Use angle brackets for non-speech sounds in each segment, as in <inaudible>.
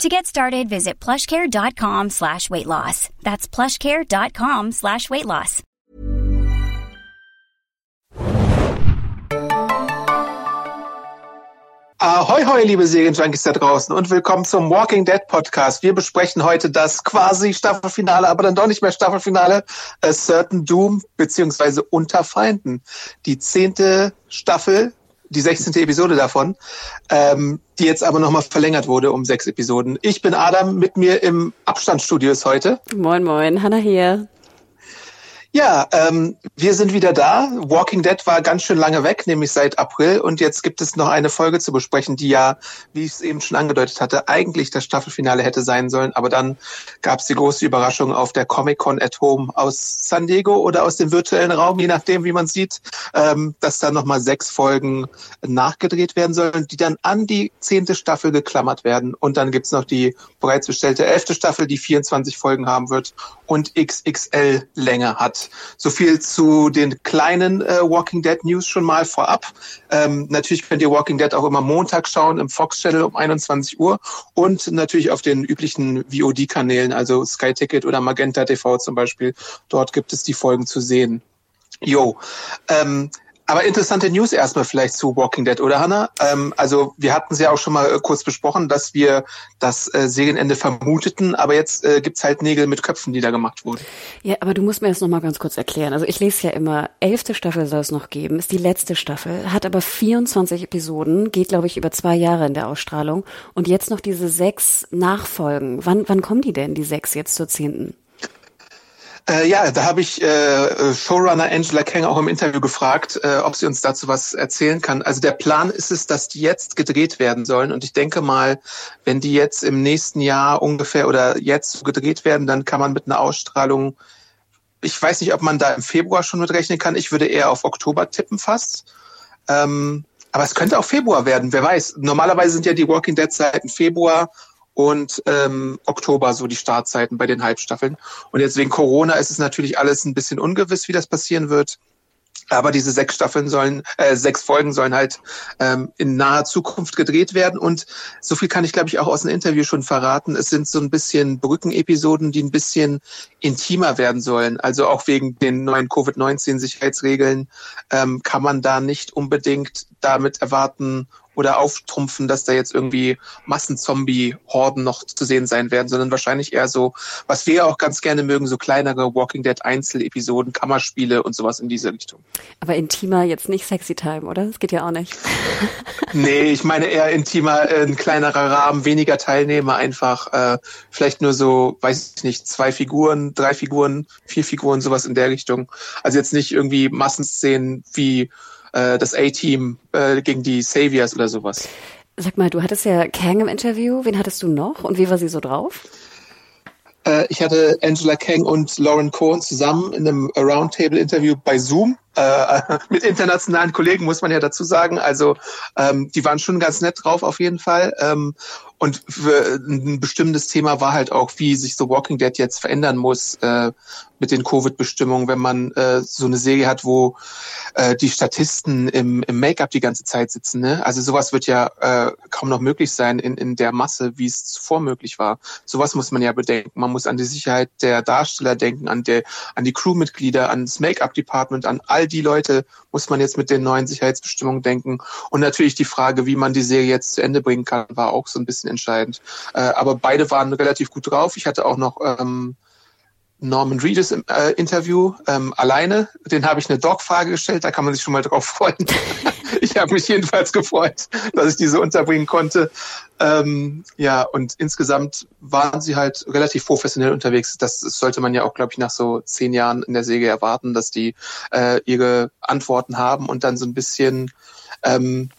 To get started, visit plushcare.com slash weight loss. That's plushcare.com slash weight loss. Ahoi, hoi, liebe Serienjunkies da draußen und willkommen zum Walking Dead Podcast. Wir besprechen heute das quasi Staffelfinale, aber dann doch nicht mehr Staffelfinale, A Certain Doom beziehungsweise Unter Feinden. Die zehnte Staffel, die 16. Episode davon, ähm, die jetzt aber nochmal verlängert wurde um sechs Episoden. Ich bin Adam, mit mir im Abstandsstudio heute. Moin, moin, Hanna hier. Ja, ähm, wir sind wieder da. Walking Dead war ganz schön lange weg, nämlich seit April. Und jetzt gibt es noch eine Folge zu besprechen, die ja, wie ich es eben schon angedeutet hatte, eigentlich das Staffelfinale hätte sein sollen. Aber dann gab es die große Überraschung auf der Comic-Con at Home aus San Diego oder aus dem virtuellen Raum, je nachdem, wie man sieht, ähm, dass da nochmal sechs Folgen nachgedreht werden sollen, die dann an die zehnte Staffel geklammert werden. Und dann gibt's noch die bereits bestellte elfte Staffel, die 24 Folgen haben wird und XXL Länge hat. So viel zu den kleinen äh, Walking Dead News schon mal vorab. Ähm, natürlich könnt ihr Walking Dead auch immer Montag schauen im Fox Channel um 21 Uhr und natürlich auf den üblichen VOD-Kanälen, also Sky Ticket oder Magenta TV zum Beispiel. Dort gibt es die Folgen zu sehen. Jo, ähm, aber interessante News erstmal vielleicht zu Walking Dead, oder Hannah? Ähm, also wir hatten es ja auch schon mal äh, kurz besprochen, dass wir das äh, Serienende vermuteten, aber jetzt äh, gibt's halt Nägel mit Köpfen, die da gemacht wurden. Ja, aber du musst mir das nochmal ganz kurz erklären. Also ich lese ja immer, elfte Staffel soll es noch geben, ist die letzte Staffel, hat aber 24 Episoden, geht glaube ich über zwei Jahre in der Ausstrahlung und jetzt noch diese sechs Nachfolgen. Wann, wann kommen die denn, die sechs jetzt zur zehnten? Äh, ja, da habe ich äh, Showrunner Angela Kang auch im Interview gefragt, äh, ob sie uns dazu was erzählen kann. Also der Plan ist es, dass die jetzt gedreht werden sollen. Und ich denke mal, wenn die jetzt im nächsten Jahr ungefähr oder jetzt gedreht werden, dann kann man mit einer Ausstrahlung, ich weiß nicht, ob man da im Februar schon mitrechnen kann. Ich würde eher auf Oktober tippen fast. Ähm, aber es könnte auch Februar werden, wer weiß. Normalerweise sind ja die Walking Dead Zeiten Februar und ähm, Oktober so die Startzeiten bei den Halbstaffeln. Und jetzt wegen Corona ist es natürlich alles ein bisschen ungewiss, wie das passieren wird. Aber diese sechs Staffeln sollen, äh, sechs Folgen sollen halt ähm, in naher Zukunft gedreht werden. Und so viel kann ich, glaube ich, auch aus dem Interview schon verraten. Es sind so ein bisschen Brückenepisoden, die ein bisschen intimer werden sollen. Also auch wegen den neuen Covid-19-Sicherheitsregeln ähm, kann man da nicht unbedingt damit erwarten oder auftrumpfen, dass da jetzt irgendwie Massenzombie-Horden noch zu sehen sein werden, sondern wahrscheinlich eher so, was wir auch ganz gerne mögen, so kleinere Walking Dead Einzelepisoden, Kammerspiele und sowas in diese Richtung. Aber intimer jetzt nicht Sexy Time, oder? Das geht ja auch nicht. <laughs> nee, ich meine eher intimer, äh, ein kleinerer Rahmen, weniger Teilnehmer, einfach äh, vielleicht nur so, weiß ich nicht, zwei Figuren, drei Figuren, vier Figuren, sowas in der Richtung. Also jetzt nicht irgendwie Massenszenen wie äh, das A-Team äh, gegen die Saviors oder sowas. Sag mal, du hattest ja Kang im Interview. Wen hattest du noch und wie war sie so drauf? Äh, ich hatte Angela Kang und Lauren Cohen zusammen in einem Roundtable-Interview bei Zoom. Äh, <laughs> mit internationalen Kollegen muss man ja dazu sagen. Also ähm, die waren schon ganz nett drauf auf jeden Fall. Ähm, und ein bestimmtes Thema war halt auch, wie sich so Walking Dead jetzt verändern muss äh, mit den Covid-Bestimmungen, wenn man äh, so eine Serie hat, wo äh, die Statisten im, im Make-up die ganze Zeit sitzen. Ne? Also sowas wird ja äh, kaum noch möglich sein in, in der Masse, wie es zuvor möglich war. Sowas muss man ja bedenken. Man muss an die Sicherheit der Darsteller denken, an, der, an die Crewmitglieder, an das Make-up-Department, an all die Leute muss man jetzt mit den neuen Sicherheitsbestimmungen denken. Und natürlich die Frage, wie man die Serie jetzt zu Ende bringen kann, war auch so ein bisschen entscheidend. Äh, aber beide waren relativ gut drauf. Ich hatte auch noch ähm, Norman Reedus im äh, Interview ähm, alleine. Den habe ich eine Dog-Frage gestellt, da kann man sich schon mal drauf freuen. <laughs> ich habe mich jedenfalls gefreut, dass ich diese unterbringen konnte. Ähm, ja, und insgesamt waren sie halt relativ professionell unterwegs. Das sollte man ja auch, glaube ich, nach so zehn Jahren in der Säge erwarten, dass die äh, ihre Antworten haben und dann so ein bisschen ähm,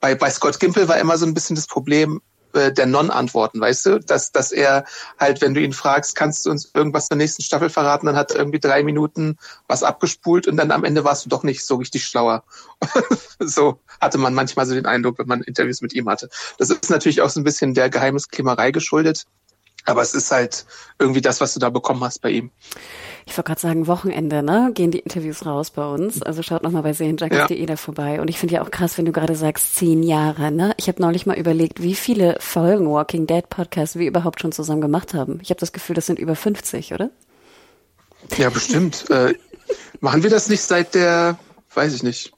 bei, bei Scott Gimple war immer so ein bisschen das Problem, äh, der Non-Antworten, weißt du? Dass, dass er halt, wenn du ihn fragst, kannst du uns irgendwas zur nächsten Staffel verraten, dann hat er irgendwie drei Minuten was abgespult und dann am Ende warst du doch nicht so richtig schlauer. <laughs> so hatte man manchmal so den Eindruck, wenn man Interviews mit ihm hatte. Das ist natürlich auch so ein bisschen der Geheimniskrämerei geschuldet. Aber es ist halt irgendwie das, was du da bekommen hast bei ihm. Ich wollte gerade sagen, Wochenende, ne? Gehen die Interviews raus bei uns. Also schaut nochmal bei serienjunkies.de ja. da vorbei. Und ich finde ja auch krass, wenn du gerade sagst, zehn Jahre, ne? Ich habe neulich mal überlegt, wie viele Folgen Walking Dead Podcast wir überhaupt schon zusammen gemacht haben. Ich habe das Gefühl, das sind über 50, oder? Ja, bestimmt. äh, machen wir das nicht seit der, weiß ich nicht,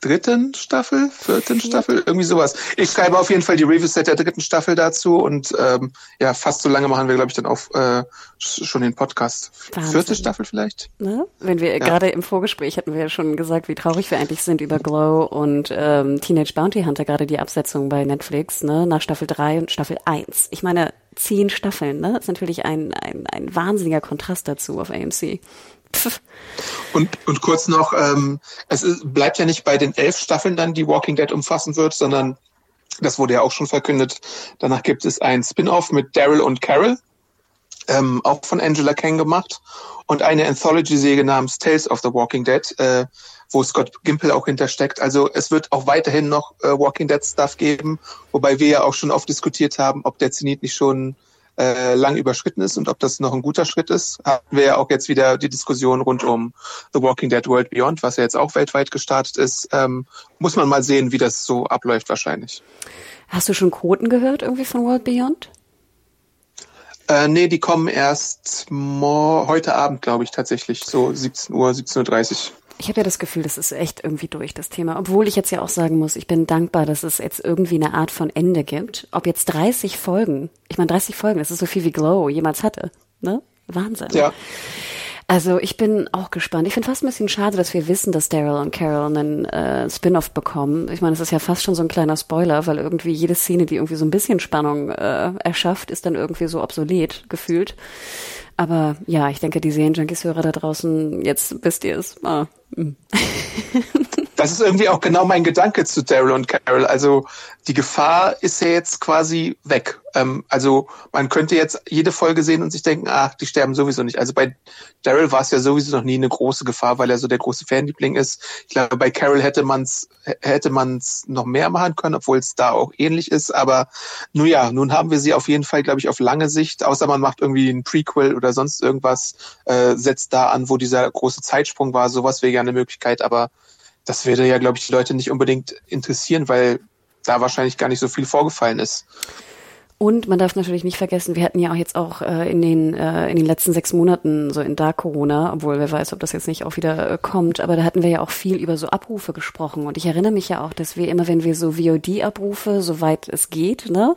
dritten Staffel, vierten Staffel, irgendwie sowas. Ich schreibe auf jeden Fall die Reviews seit der dritten Staffel dazu und ähm, ja, fast so lange machen wir, glaube ich, dann auch äh, schon den Podcast. Wahnsinn. Vierte Staffel vielleicht? Ne? Wenn wir ja. gerade im Vorgespräch hatten wir ja schon gesagt, wie traurig wir eigentlich sind über Glow und ähm, Teenage Bounty Hunter, gerade die Absetzung bei Netflix, ne, nach Staffel 3 und Staffel 1. Ich meine, zehn Staffeln, ne? Das ist natürlich ein, ein, ein wahnsinniger Kontrast dazu auf AMC. Und, und kurz noch, ähm, es ist, bleibt ja nicht bei den elf Staffeln dann, die Walking Dead umfassen wird, sondern das wurde ja auch schon verkündet. Danach gibt es ein Spin-off mit Daryl und Carol, ähm, auch von Angela Kang gemacht, und eine Anthology-Serie namens Tales of the Walking Dead, äh, wo Scott Gimple auch hintersteckt. Also es wird auch weiterhin noch äh, Walking Dead Stuff geben, wobei wir ja auch schon oft diskutiert haben, ob der Zenit nicht schon äh, lang überschritten ist und ob das noch ein guter Schritt ist, hatten wir ja auch jetzt wieder die Diskussion rund um The Walking Dead World Beyond, was ja jetzt auch weltweit gestartet ist. Ähm, muss man mal sehen, wie das so abläuft wahrscheinlich. Hast du schon Quoten gehört irgendwie von World Beyond? Äh, nee, die kommen erst heute Abend, glaube ich, tatsächlich, so 17 Uhr, 17.30 Uhr. Ich habe ja das Gefühl, das ist echt irgendwie durch das Thema. Obwohl ich jetzt ja auch sagen muss, ich bin dankbar, dass es jetzt irgendwie eine Art von Ende gibt. Ob jetzt 30 Folgen, ich meine 30 Folgen, das ist so viel wie Glow jemals hatte. Ne? Wahnsinn. Ja. Also ich bin auch gespannt. Ich finde fast ein bisschen schade, dass wir wissen, dass Daryl und Carol einen äh, Spin-off bekommen. Ich meine, es ist ja fast schon so ein kleiner Spoiler, weil irgendwie jede Szene, die irgendwie so ein bisschen Spannung äh, erschafft, ist dann irgendwie so obsolet gefühlt. Aber ja, ich denke, die Serienjunkies-Hörer da draußen, jetzt wisst ihr es. Ah, hm. <laughs> das ist irgendwie auch genau mein Gedanke zu Daryl und Carol. Also die Gefahr ist ja jetzt quasi weg. Ähm, also man könnte jetzt jede Folge sehen und sich denken, ach, die sterben sowieso nicht. Also bei Daryl war es ja sowieso noch nie eine große Gefahr, weil er so der große Fanliebling ist. Ich glaube, bei Carol hätte man es hätte man's noch mehr machen können, obwohl es da auch ähnlich ist. Aber nun ja, nun haben wir sie auf jeden Fall, glaube ich, auf lange Sicht, außer man macht irgendwie ein Prequel oder sonst irgendwas, äh, setzt da an, wo dieser große Zeitsprung war. Sowas wäre ja eine Möglichkeit, aber das würde ja, glaube ich, die Leute nicht unbedingt interessieren, weil da wahrscheinlich gar nicht so viel vorgefallen ist. Und man darf natürlich nicht vergessen, wir hatten ja auch jetzt auch äh, in den äh, in den letzten sechs Monaten so in Dark Corona, obwohl wer weiß, ob das jetzt nicht auch wieder äh, kommt, aber da hatten wir ja auch viel über so Abrufe gesprochen. Und ich erinnere mich ja auch, dass wir immer, wenn wir so VOD-Abrufe, soweit es geht, ne,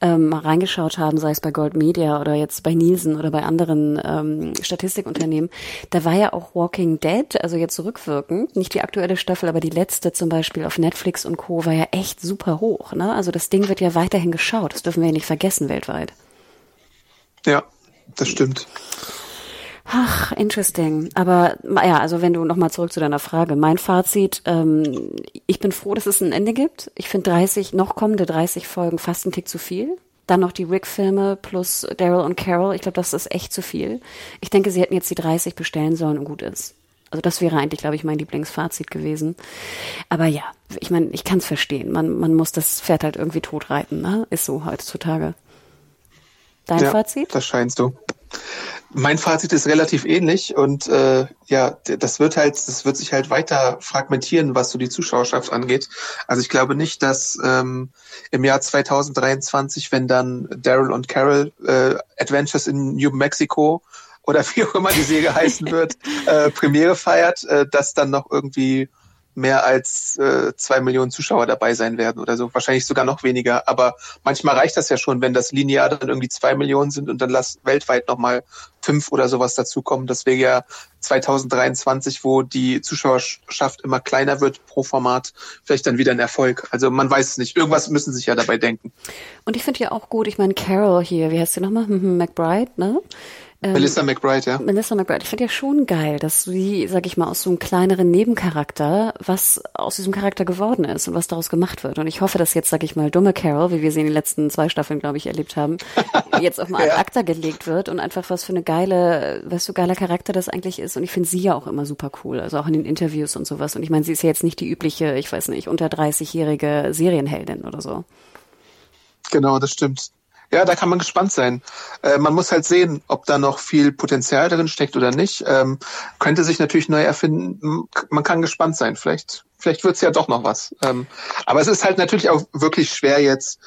ähm, mal reingeschaut haben, sei es bei Gold Media oder jetzt bei Nielsen oder bei anderen ähm, Statistikunternehmen, da war ja auch Walking Dead, also jetzt rückwirkend, nicht die aktuelle Staffel, aber die letzte zum Beispiel auf Netflix und Co. war ja echt super hoch. Ne? Also das Ding wird ja weiterhin geschaut. Das dürfen wir nicht vergessen weltweit. Ja, das stimmt. Ach, interesting. Aber ja, also wenn du nochmal zurück zu deiner Frage. Mein Fazit, ähm, ich bin froh, dass es ein Ende gibt. Ich finde 30, noch kommende 30 Folgen fast ein Tick zu viel. Dann noch die Rick-Filme plus Daryl und Carol. Ich glaube, das ist echt zu viel. Ich denke, sie hätten jetzt die 30 bestellen sollen und gut ist. Also das wäre eigentlich, glaube ich, mein Lieblingsfazit gewesen. Aber ja, ich meine, ich kann es verstehen. Man, man muss das Pferd halt irgendwie totreiten, ne? Ist so heutzutage. Dein ja, Fazit? Das scheint so. Mein Fazit ist relativ ähnlich und äh, ja, das wird halt, das wird sich halt weiter fragmentieren, was so die Zuschauerschaft angeht. Also ich glaube nicht, dass ähm, im Jahr 2023, wenn dann Daryl und Carol äh, Adventures in New Mexico oder wie auch immer die Serie heißen wird, <laughs> äh, Premiere feiert, äh, dass dann noch irgendwie mehr als äh, zwei Millionen Zuschauer dabei sein werden oder so. Wahrscheinlich sogar noch weniger. Aber manchmal reicht das ja schon, wenn das linear dann irgendwie zwei Millionen sind und dann lass weltweit nochmal fünf oder sowas dazukommen. Das wäre ja 2023, wo die Zuschauerschaft immer kleiner wird pro Format, vielleicht dann wieder ein Erfolg. Also man weiß es nicht. Irgendwas müssen sich ja dabei denken. Und ich finde ja auch gut, ich meine, Carol hier, wie heißt sie nochmal? <laughs> McBride, ne? Ähm, Melissa McBride, ja. Melissa McBride. Ich finde ja schon geil, dass sie, sag ich mal, aus so einem kleineren Nebencharakter, was aus diesem Charakter geworden ist und was daraus gemacht wird. Und ich hoffe, dass jetzt, sag ich mal, dumme Carol, wie wir sie in den letzten zwei Staffeln, glaube ich, erlebt haben, <laughs> jetzt auch mal ad acta gelegt wird und einfach was für eine geile, was so geiler Charakter das eigentlich ist. Und ich finde sie ja auch immer super cool, also auch in den Interviews und sowas. Und ich meine, sie ist ja jetzt nicht die übliche, ich weiß nicht, unter 30-jährige Serienheldin oder so. Genau, das stimmt. Ja, da kann man gespannt sein. Äh, man muss halt sehen, ob da noch viel Potenzial drin steckt oder nicht. Ähm, könnte sich natürlich neu erfinden. Man kann gespannt sein. Vielleicht, vielleicht wird's ja doch noch was. Ähm, aber es ist halt natürlich auch wirklich schwer jetzt,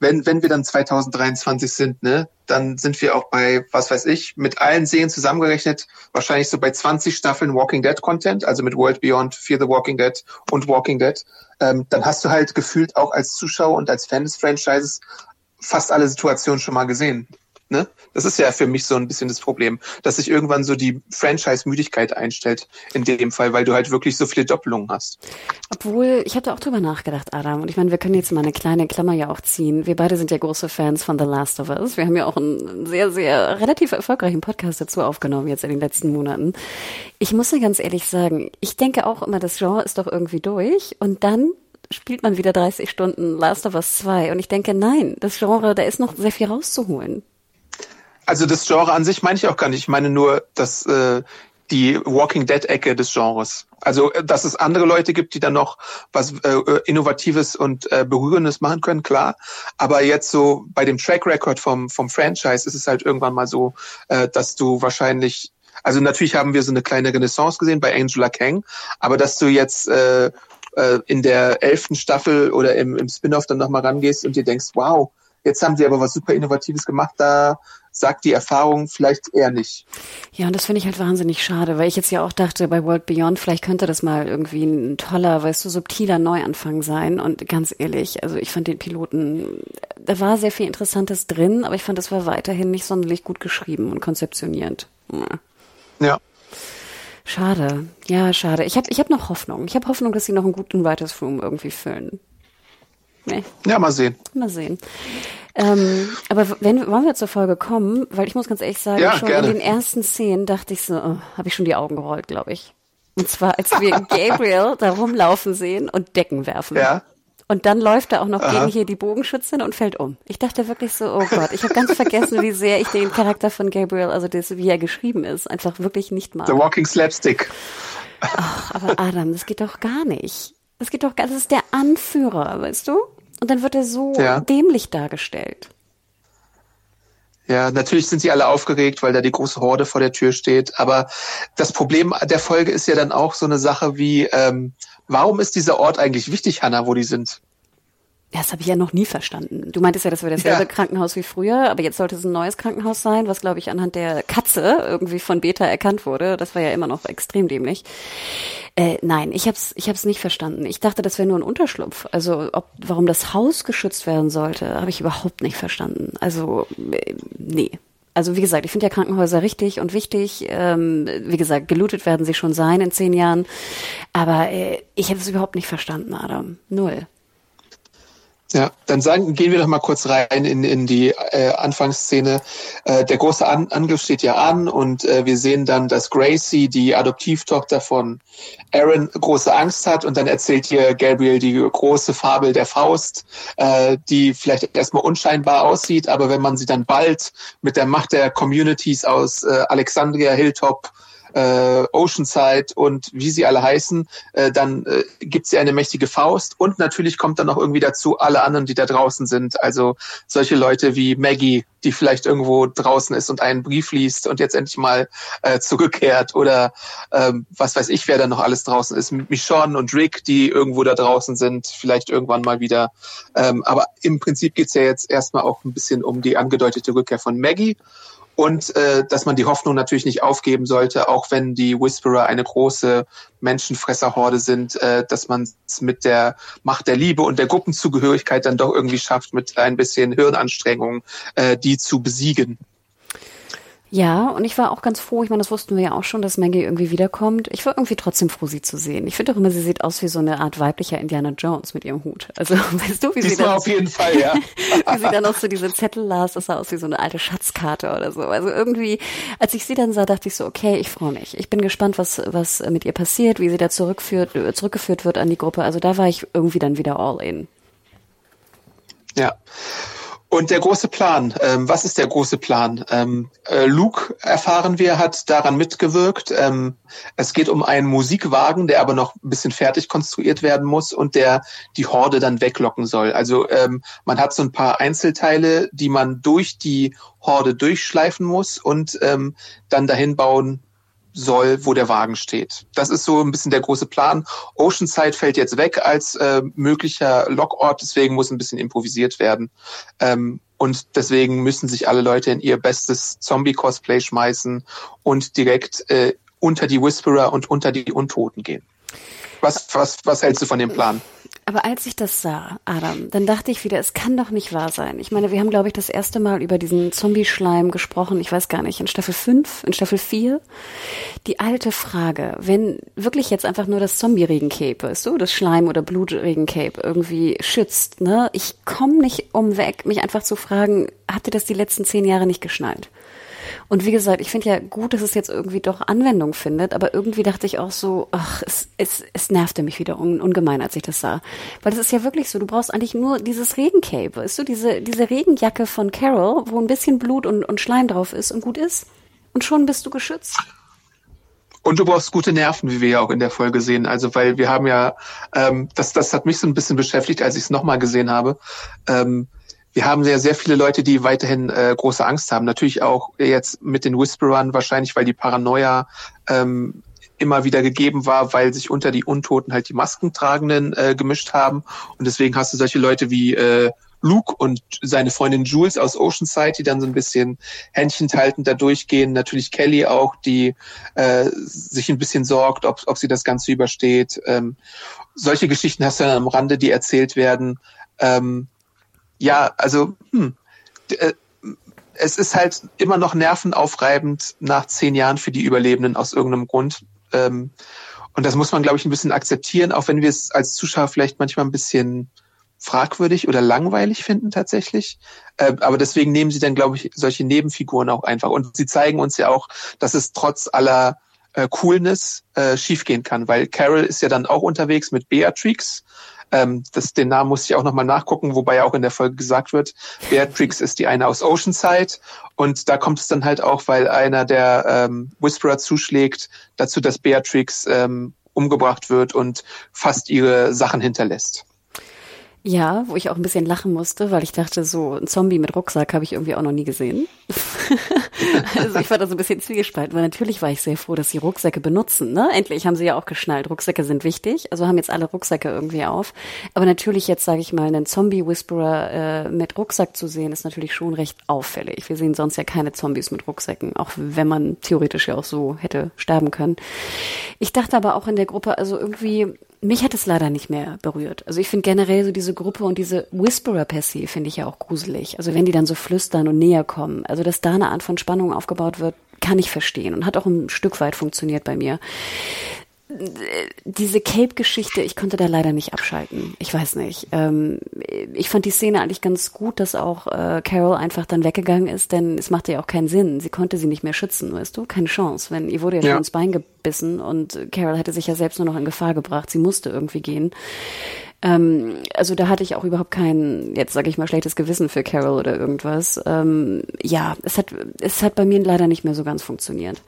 wenn, wenn wir dann 2023 sind, ne, dann sind wir auch bei, was weiß ich, mit allen Serien zusammengerechnet, wahrscheinlich so bei 20 Staffeln Walking Dead Content, also mit World Beyond, Fear the Walking Dead und Walking Dead. Ähm, dann hast du halt gefühlt auch als Zuschauer und als Fan des Franchises fast alle Situationen schon mal gesehen. Ne? Das ist ja für mich so ein bisschen das Problem, dass sich irgendwann so die Franchise-Müdigkeit einstellt in dem Fall, weil du halt wirklich so viele Doppelungen hast. Obwohl, ich habe da auch drüber nachgedacht, Adam. Und ich meine, wir können jetzt mal eine kleine Klammer ja auch ziehen. Wir beide sind ja große Fans von The Last of Us. Wir haben ja auch einen sehr, sehr relativ erfolgreichen Podcast dazu aufgenommen jetzt in den letzten Monaten. Ich muss ja ganz ehrlich sagen, ich denke auch immer, das Genre ist doch irgendwie durch. Und dann spielt man wieder 30 Stunden Last of Us 2. Und ich denke, nein, das Genre, da ist noch sehr viel rauszuholen. Also das Genre an sich meine ich auch gar nicht. Ich meine nur, dass äh, die Walking Dead-Ecke des Genres. Also, äh, dass es andere Leute gibt, die dann noch was äh, Innovatives und äh, Berührendes machen können, klar. Aber jetzt so bei dem Track Record vom, vom Franchise ist es halt irgendwann mal so, äh, dass du wahrscheinlich also natürlich haben wir so eine kleine Renaissance gesehen bei Angela Kang, aber dass du jetzt äh, äh, in der elften Staffel oder im, im Spin-off dann nochmal rangehst und dir denkst, wow, jetzt haben sie aber was super Innovatives gemacht, da sagt die Erfahrung vielleicht eher nicht. Ja, und das finde ich halt wahnsinnig schade, weil ich jetzt ja auch dachte, bei World Beyond, vielleicht könnte das mal irgendwie ein toller, weißt du, subtiler Neuanfang sein. Und ganz ehrlich, also ich fand den Piloten, da war sehr viel Interessantes drin, aber ich fand, es war weiterhin nicht sonderlich gut geschrieben und konzeptioniert. Ja. Schade. Ja, schade. Ich habe ich hab noch Hoffnung. Ich habe Hoffnung, dass sie noch einen guten Writers Room irgendwie füllen. Nee. Ja, mal sehen. Mal sehen. Ähm, aber wenn wollen wir zur Folge kommen, weil ich muss ganz ehrlich sagen, ja, schon gerne. in den ersten Szenen dachte ich so, oh, habe ich schon die Augen gerollt, glaube ich. Und zwar, als wir <laughs> Gabriel da rumlaufen sehen und Decken werfen. Ja. Und dann läuft er auch noch Aha. gegen hier die Bogenschützin und fällt um. Ich dachte wirklich so, oh Gott, ich habe ganz vergessen, wie sehr ich den Charakter von Gabriel, also das, wie er geschrieben ist, einfach wirklich nicht mag. The Walking Slapstick. Ach, aber Adam, das geht doch gar nicht. Das geht doch gar, das ist der Anführer, weißt du? Und dann wird er so ja. dämlich dargestellt. Ja, natürlich sind sie alle aufgeregt, weil da die große Horde vor der Tür steht. Aber das Problem der Folge ist ja dann auch so eine Sache wie, ähm, warum ist dieser Ort eigentlich wichtig, Hanna, wo die sind? Das habe ich ja noch nie verstanden. Du meintest ja, das wäre dasselbe ja. Krankenhaus wie früher, aber jetzt sollte es ein neues Krankenhaus sein, was, glaube ich, anhand der Katze irgendwie von Beta erkannt wurde. Das war ja immer noch extrem dämlich. Äh, nein, ich habe es ich hab's nicht verstanden. Ich dachte, das wäre nur ein Unterschlupf. Also ob, warum das Haus geschützt werden sollte, habe ich überhaupt nicht verstanden. Also äh, nee. Also wie gesagt, ich finde ja Krankenhäuser richtig und wichtig. Ähm, wie gesagt, gelootet werden sie schon sein in zehn Jahren. Aber äh, ich habe es überhaupt nicht verstanden, Adam. Null. Ja, dann sagen, gehen wir doch mal kurz rein in, in die äh, Anfangsszene. Äh, der große an Angriff steht ja an und äh, wir sehen dann, dass Gracie, die Adoptivtochter von Aaron, große Angst hat und dann erzählt ihr Gabriel die große Fabel der Faust, äh, die vielleicht erstmal unscheinbar aussieht, aber wenn man sie dann bald mit der Macht der Communities aus äh, Alexandria, Hilltop, äh, Oceanside und wie sie alle heißen, äh, dann äh, gibt sie eine mächtige Faust und natürlich kommt dann noch irgendwie dazu alle anderen, die da draußen sind. Also solche Leute wie Maggie, die vielleicht irgendwo draußen ist und einen Brief liest und jetzt endlich mal äh, zurückkehrt oder ähm, was weiß ich, wer da noch alles draußen ist. Michonne und Rick, die irgendwo da draußen sind, vielleicht irgendwann mal wieder. Ähm, aber im Prinzip geht's ja jetzt erstmal auch ein bisschen um die angedeutete Rückkehr von Maggie und äh, dass man die Hoffnung natürlich nicht aufgeben sollte, auch wenn die Whisperer eine große Menschenfresserhorde sind, äh, dass man es mit der Macht der Liebe und der Gruppenzugehörigkeit dann doch irgendwie schafft, mit ein bisschen Hirnanstrengung äh, die zu besiegen. Ja, und ich war auch ganz froh, ich meine, das wussten wir ja auch schon, dass Maggie irgendwie wiederkommt. Ich war irgendwie trotzdem froh, sie zu sehen. Ich finde auch immer, sie sieht aus wie so eine Art weiblicher Indiana Jones mit ihrem Hut. Also, <laughs> weißt du, wie Diesmal sie dann, auf jeden <laughs> Fall, ja. wie sie dann auch so diese Zettel las, das sah aus wie so eine alte Schatzkarte oder so. Also irgendwie, als ich sie dann sah, dachte ich so, okay, ich freue mich. Ich bin gespannt, was, was mit ihr passiert, wie sie da zurückführt, zurückgeführt wird an die Gruppe. Also da war ich irgendwie dann wieder all in. Ja. Und der große Plan, ähm, was ist der große Plan? Ähm, äh, Luke, erfahren wir, hat daran mitgewirkt. Ähm, es geht um einen Musikwagen, der aber noch ein bisschen fertig konstruiert werden muss und der die Horde dann weglocken soll. Also ähm, man hat so ein paar Einzelteile, die man durch die Horde durchschleifen muss und ähm, dann dahin bauen, soll, wo der Wagen steht. Das ist so ein bisschen der große Plan. Oceanside fällt jetzt weg als äh, möglicher Lockort, deswegen muss ein bisschen improvisiert werden. Ähm, und deswegen müssen sich alle Leute in ihr bestes Zombie-Cosplay schmeißen und direkt äh, unter die Whisperer und unter die Untoten gehen. Was, was, was hältst du von dem Plan? Aber als ich das sah, Adam, dann dachte ich wieder, es kann doch nicht wahr sein. Ich meine, wir haben, glaube ich, das erste Mal über diesen Zombie-Schleim gesprochen, ich weiß gar nicht, in Staffel 5, in Staffel 4. Die alte Frage, wenn wirklich jetzt einfach nur das Zombie-Regencape, weißt du, das Schleim- oder Blut-Regencape irgendwie schützt, ne? Ich komme nicht um weg, mich einfach zu fragen, habt ihr das die letzten zehn Jahre nicht geschnallt? Und wie gesagt, ich finde ja gut, dass es jetzt irgendwie doch Anwendung findet, aber irgendwie dachte ich auch so, ach, es, es, es nervte mich wieder un, ungemein, als ich das sah. Weil es ist ja wirklich so, du brauchst eigentlich nur dieses Regencape, weißt du, diese, diese Regenjacke von Carol, wo ein bisschen Blut und, und Schleim drauf ist und gut ist. Und schon bist du geschützt. Und du brauchst gute Nerven, wie wir ja auch in der Folge sehen. Also, weil wir haben ja, ähm, das, das hat mich so ein bisschen beschäftigt, als ich es nochmal gesehen habe. Ähm, wir haben sehr, sehr viele Leute, die weiterhin äh, große Angst haben. Natürlich auch jetzt mit den Whisperern, wahrscheinlich, weil die Paranoia ähm, immer wieder gegeben war, weil sich unter die Untoten halt die Maskentragenden äh, gemischt haben. Und deswegen hast du solche Leute wie äh, Luke und seine Freundin Jules aus Oceanside, die dann so ein bisschen händchenhaltend da durchgehen. Natürlich Kelly auch, die äh, sich ein bisschen sorgt, ob, ob sie das Ganze übersteht. Ähm, solche Geschichten hast du dann am Rande, die erzählt werden. Ähm, ja, also hm, äh, es ist halt immer noch nervenaufreibend nach zehn Jahren für die Überlebenden aus irgendeinem Grund. Ähm, und das muss man, glaube ich, ein bisschen akzeptieren, auch wenn wir es als Zuschauer vielleicht manchmal ein bisschen fragwürdig oder langweilig finden tatsächlich. Äh, aber deswegen nehmen sie dann, glaube ich, solche Nebenfiguren auch einfach. Und sie zeigen uns ja auch, dass es trotz aller äh, Coolness äh, schiefgehen kann, weil Carol ist ja dann auch unterwegs mit Beatrix ähm, das, den Namen muss ich auch nochmal nachgucken, wobei ja auch in der Folge gesagt wird, Beatrix ist die eine aus Oceanside. Und da kommt es dann halt auch, weil einer der ähm, Whisperer zuschlägt, dazu, dass Beatrix ähm, umgebracht wird und fast ihre Sachen hinterlässt. Ja, wo ich auch ein bisschen lachen musste, weil ich dachte, so ein Zombie mit Rucksack habe ich irgendwie auch noch nie gesehen. <laughs> also ich war da so ein bisschen zwiegespalten, weil natürlich war ich sehr froh, dass sie Rucksäcke benutzen. Ne? Endlich haben sie ja auch geschnallt, Rucksäcke sind wichtig, also haben jetzt alle Rucksäcke irgendwie auf. Aber natürlich jetzt, sage ich mal, einen Zombie-Whisperer äh, mit Rucksack zu sehen, ist natürlich schon recht auffällig. Wir sehen sonst ja keine Zombies mit Rucksäcken, auch wenn man theoretisch ja auch so hätte sterben können. Ich dachte aber auch in der Gruppe, also irgendwie mich hat es leider nicht mehr berührt. Also ich finde generell so diese Gruppe und diese Whisperer per se finde ich ja auch gruselig. Also wenn die dann so flüstern und näher kommen. Also dass da eine Art von Spannung aufgebaut wird, kann ich verstehen und hat auch ein Stück weit funktioniert bei mir diese Cape-Geschichte, ich konnte da leider nicht abschalten. Ich weiß nicht. Ähm, ich fand die Szene eigentlich ganz gut, dass auch äh, Carol einfach dann weggegangen ist, denn es machte ja auch keinen Sinn. Sie konnte sie nicht mehr schützen, weißt du? Keine Chance. Wenn ihr wurde ja, ja. schon ins Bein gebissen und Carol hätte sich ja selbst nur noch in Gefahr gebracht. Sie musste irgendwie gehen. Ähm, also da hatte ich auch überhaupt kein, jetzt sage ich mal, schlechtes Gewissen für Carol oder irgendwas. Ähm, ja, es hat, es hat bei mir leider nicht mehr so ganz funktioniert.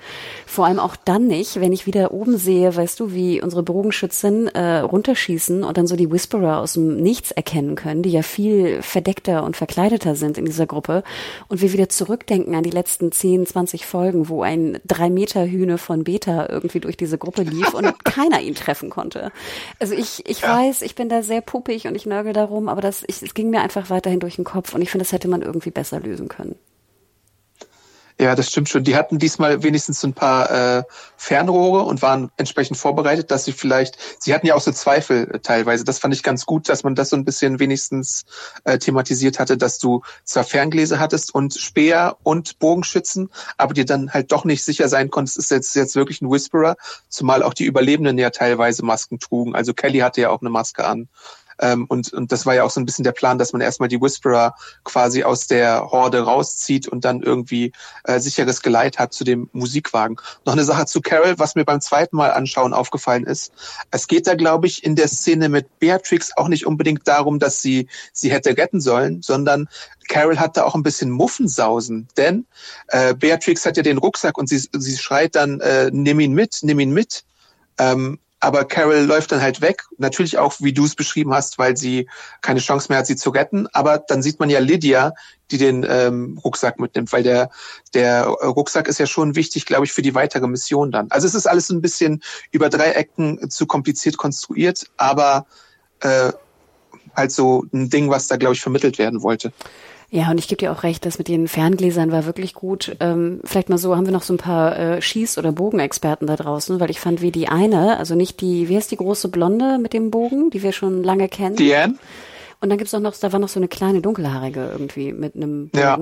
Vor allem auch dann nicht, wenn ich wieder oben sehe, weißt du, wie unsere Bogenschützen äh, runterschießen und dann so die Whisperer aus dem Nichts erkennen können, die ja viel verdeckter und verkleideter sind in dieser Gruppe und wir wieder zurückdenken an die letzten 10, 20 Folgen, wo ein drei Meter Hühne von Beta irgendwie durch diese Gruppe lief und <laughs> keiner ihn treffen konnte. Also ich, ich ja. weiß, ich bin da sehr puppig und ich nörgel darum, aber das, ich, es ging mir einfach weiterhin durch den Kopf und ich finde, das hätte man irgendwie besser lösen können. Ja, das stimmt schon. Die hatten diesmal wenigstens ein paar äh, Fernrohre und waren entsprechend vorbereitet, dass sie vielleicht, sie hatten ja auch so Zweifel äh, teilweise. Das fand ich ganz gut, dass man das so ein bisschen wenigstens äh, thematisiert hatte, dass du zwar Ferngläser hattest und Speer und Bogenschützen, aber dir dann halt doch nicht sicher sein konntest, ist jetzt, jetzt wirklich ein Whisperer, zumal auch die Überlebenden ja teilweise Masken trugen. Also Kelly hatte ja auch eine Maske an. Ähm, und, und das war ja auch so ein bisschen der Plan, dass man erstmal die Whisperer quasi aus der Horde rauszieht und dann irgendwie äh, sicheres Geleit hat zu dem Musikwagen. Noch eine Sache zu Carol, was mir beim zweiten Mal anschauen aufgefallen ist. Es geht da, glaube ich, in der Szene mit Beatrix auch nicht unbedingt darum, dass sie sie hätte retten sollen, sondern Carol hat da auch ein bisschen Muffensausen, denn äh, Beatrix hat ja den Rucksack und sie, sie schreit dann, äh, nimm ihn mit, nimm ihn mit. Ähm, aber Carol läuft dann halt weg. Natürlich auch, wie du es beschrieben hast, weil sie keine Chance mehr hat, sie zu retten. Aber dann sieht man ja Lydia, die den ähm, Rucksack mitnimmt, weil der, der Rucksack ist ja schon wichtig, glaube ich, für die weitere Mission dann. Also es ist alles ein bisschen über drei Ecken zu kompliziert konstruiert, aber äh, halt so ein Ding, was da, glaube ich, vermittelt werden wollte. Ja, und ich gebe dir auch recht, das mit den Ferngläsern war wirklich gut. Ähm, vielleicht mal so, haben wir noch so ein paar äh, Schieß- oder Bogenexperten da draußen, weil ich fand, wie die eine, also nicht die, wie heißt die große Blonde mit dem Bogen, die wir schon lange kennen? Diane? Und dann gibt's auch noch, da war noch so eine kleine dunkelhaarige irgendwie mit einem Bogen. Ja.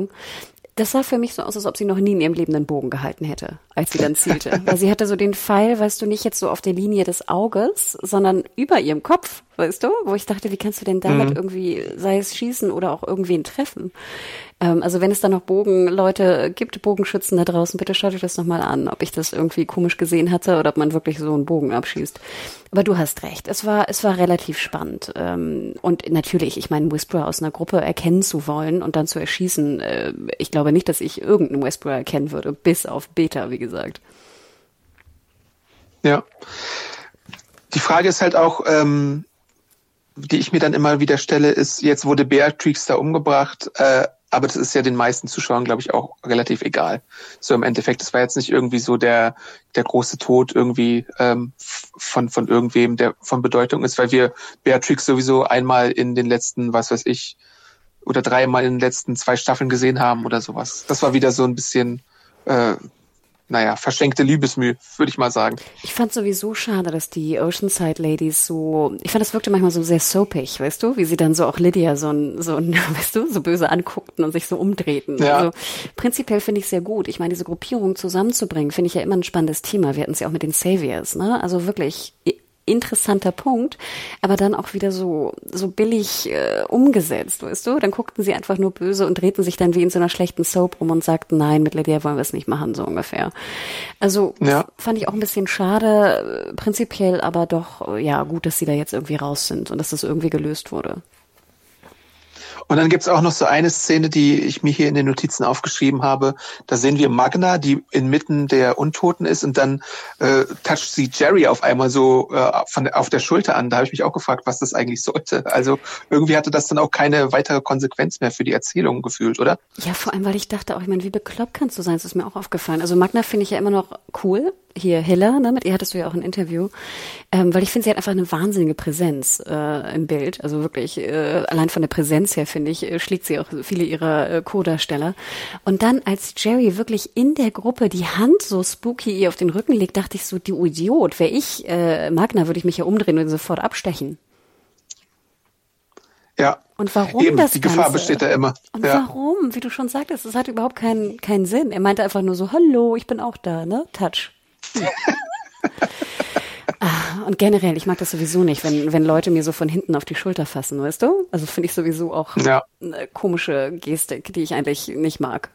Das sah für mich so aus, als ob sie noch nie in ihrem Leben einen Bogen gehalten hätte, als sie dann zielte. Weil sie hatte so den Pfeil, weißt du, nicht jetzt so auf der Linie des Auges, sondern über ihrem Kopf, weißt du? Wo ich dachte, wie kannst du denn damit mhm. irgendwie, sei es schießen oder auch irgendwen treffen? Ähm, also wenn es da noch Bogenleute gibt, Bogenschützen da draußen, bitte schaut euch das nochmal an, ob ich das irgendwie komisch gesehen hatte oder ob man wirklich so einen Bogen abschießt. Aber du hast recht, es war, es war relativ spannend. Ähm, und natürlich, ich meine, Whisperer aus einer Gruppe erkennen zu wollen und dann zu erschießen, äh, ich glaube nicht, dass ich irgendeinen Whisperer erkennen würde, bis auf Beta, wie gesagt. Ja. Die Frage ist halt auch, ähm, die ich mir dann immer wieder stelle, ist, jetzt wurde Beatrix da umgebracht, äh, aber das ist ja den meisten Zuschauern, glaube ich, auch relativ egal. So im Endeffekt, das war jetzt nicht irgendwie so der, der große Tod irgendwie ähm, von, von irgendwem, der von Bedeutung ist, weil wir Beatrix sowieso einmal in den letzten, was weiß ich, oder dreimal in den letzten zwei Staffeln gesehen haben oder sowas. Das war wieder so ein bisschen äh, naja, verschenkte Liebesmühe, würde ich mal sagen. Ich fand sowieso schade, dass die Oceanside Ladies so, ich fand, das wirkte manchmal so sehr soapig, weißt du, wie sie dann so auch Lydia so ein, so ein, <laughs> weißt du, so böse anguckten und sich so umdrehten. Ja. Also prinzipiell finde ich sehr gut. Ich meine, diese Gruppierung zusammenzubringen, finde ich ja immer ein spannendes Thema. Wir hatten es ja auch mit den Saviors, ne? Also wirklich interessanter Punkt, aber dann auch wieder so so billig äh, umgesetzt, weißt du? Dann guckten sie einfach nur böse und drehten sich dann wie in so einer schlechten Soap um und sagten, nein, mit Lydia wollen wir es nicht machen, so ungefähr. Also ja. fand ich auch ein bisschen schade, äh, prinzipiell aber doch, ja, gut, dass sie da jetzt irgendwie raus sind und dass das irgendwie gelöst wurde. Und dann gibt's auch noch so eine Szene, die ich mir hier in den Notizen aufgeschrieben habe. Da sehen wir Magna, die inmitten der Untoten ist und dann äh, toucht sie Jerry auf einmal so äh, von, auf der Schulter an. Da habe ich mich auch gefragt, was das eigentlich sollte. Also irgendwie hatte das dann auch keine weitere Konsequenz mehr für die Erzählung gefühlt, oder? Ja, vor allem, weil ich dachte auch, ich meine, wie bekloppt kannst du sein? Das ist mir auch aufgefallen. Also Magna finde ich ja immer noch cool, hier Hiller, ne, mit ihr hattest du ja auch ein Interview, ähm, weil ich finde, sie hat einfach eine wahnsinnige Präsenz äh, im Bild. Also wirklich, äh, allein von der Präsenz her, finde ich, äh, schlägt sie auch viele ihrer äh, Co-Darsteller. Und dann, als Jerry wirklich in der Gruppe die Hand so spooky ihr auf den Rücken legt, dachte ich so, du Idiot, wäre ich äh, Magna, würde ich mich ja umdrehen und sofort abstechen. Ja. Und warum Eben, das Die Gefahr Ganze? besteht da immer. Und ja. warum? Wie du schon sagtest, es hat überhaupt keinen, keinen Sinn. Er meinte einfach nur so, hallo, ich bin auch da, ne? Touch. <laughs> ah, und generell, ich mag das sowieso nicht, wenn, wenn Leute mir so von hinten auf die Schulter fassen, weißt du? Also finde ich sowieso auch ja. eine komische Gestik, die ich eigentlich nicht mag.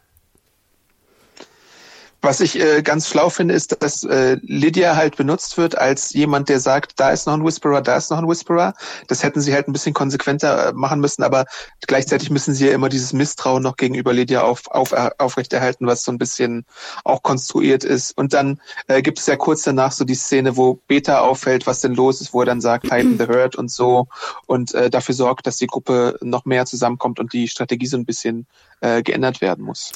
Was ich äh, ganz schlau finde, ist, dass äh, Lydia halt benutzt wird als jemand, der sagt, da ist noch ein Whisperer, da ist noch ein Whisperer. Das hätten sie halt ein bisschen konsequenter äh, machen müssen, aber gleichzeitig müssen sie ja immer dieses Misstrauen noch gegenüber Lydia auf, auf, äh, aufrechterhalten, was so ein bisschen auch konstruiert ist. Und dann äh, gibt es ja kurz danach so die Szene, wo Beta auffällt, was denn los ist, wo er dann sagt, Titan the Hurt und so und äh, dafür sorgt, dass die Gruppe noch mehr zusammenkommt und die Strategie so ein bisschen äh, geändert werden muss.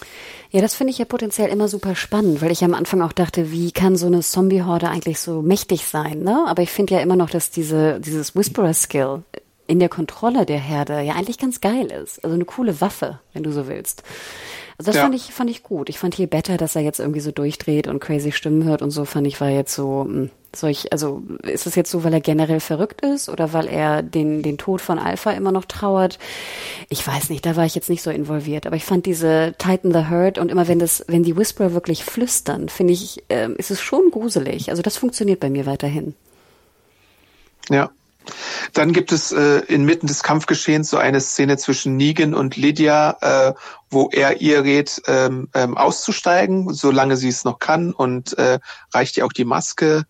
Ja, das finde ich ja potenziell immer super spannend, weil ich am Anfang auch dachte, wie kann so eine Zombie-Horde eigentlich so mächtig sein, ne? Aber ich finde ja immer noch, dass diese, dieses Whisperer-Skill in der Kontrolle der Herde ja eigentlich ganz geil ist. Also eine coole Waffe, wenn du so willst. Also das ja. fand ich, fand ich gut. Ich fand hier better, dass er jetzt irgendwie so durchdreht und crazy Stimmen hört und so fand ich war jetzt so, hm, soll ich, also ist es jetzt so, weil er generell verrückt ist oder weil er den, den Tod von Alpha immer noch trauert? Ich weiß nicht, da war ich jetzt nicht so involviert. Aber ich fand diese Titan the Hurt und immer wenn das, wenn die Whisperer wirklich flüstern, finde ich, äh, ist es schon gruselig. Also das funktioniert bei mir weiterhin. Ja, dann gibt es äh, inmitten des Kampfgeschehens so eine Szene zwischen Negan und Lydia, äh, wo er ihr rät, ähm, ähm, auszusteigen, solange sie es noch kann und äh, reicht ihr auch die Maske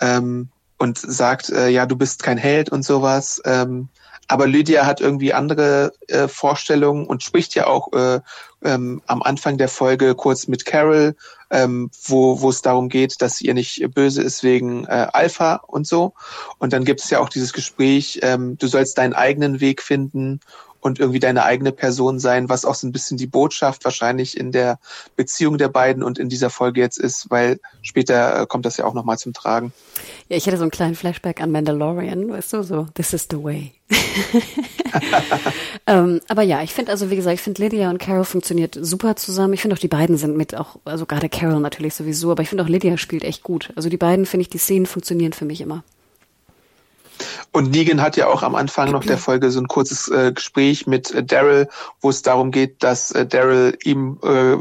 ähm, und sagt, äh, ja, du bist kein Held und sowas. Ähm, aber Lydia hat irgendwie andere äh, Vorstellungen und spricht ja auch äh, ähm, am Anfang der Folge kurz mit Carol, ähm, wo, wo es darum geht, dass ihr nicht böse ist wegen äh, Alpha und so. Und dann gibt es ja auch dieses Gespräch, ähm, du sollst deinen eigenen Weg finden und irgendwie deine eigene Person sein, was auch so ein bisschen die Botschaft wahrscheinlich in der Beziehung der beiden und in dieser Folge jetzt ist, weil später äh, kommt das ja auch nochmal zum Tragen. Ja, ich hätte so einen kleinen Flashback an Mandalorian, weißt du, so, this is the way. <laughs> ähm, aber ja, ich finde also, wie gesagt, ich finde Lydia und Carol funktioniert super zusammen. Ich finde auch die beiden sind mit auch, also gerade Carol natürlich sowieso, aber ich finde auch Lydia spielt echt gut. Also die beiden finde ich, die Szenen funktionieren für mich immer. Und Negan hat ja auch am Anfang noch der Folge so ein kurzes äh, Gespräch mit äh, Daryl, wo es darum geht, dass äh, Daryl ihm äh,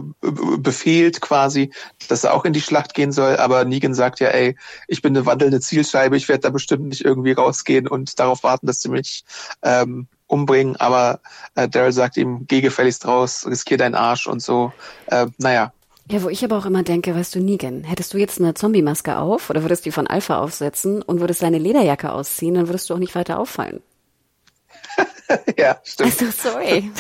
befehlt quasi, dass er auch in die Schlacht gehen soll. Aber Negan sagt ja, ey, ich bin eine wandelnde Zielscheibe, ich werde da bestimmt nicht irgendwie rausgehen und darauf warten, dass sie mich ähm, umbringen. Aber äh, Daryl sagt ihm, geh gefälligst raus, riskier deinen Arsch und so. Äh, naja, ja, wo ich aber auch immer denke, weißt du, Negan, hättest du jetzt eine Zombie-Maske auf oder würdest die von Alpha aufsetzen und würdest deine Lederjacke ausziehen, dann würdest du auch nicht weiter auffallen. <laughs> ja, stimmt. Also, sorry.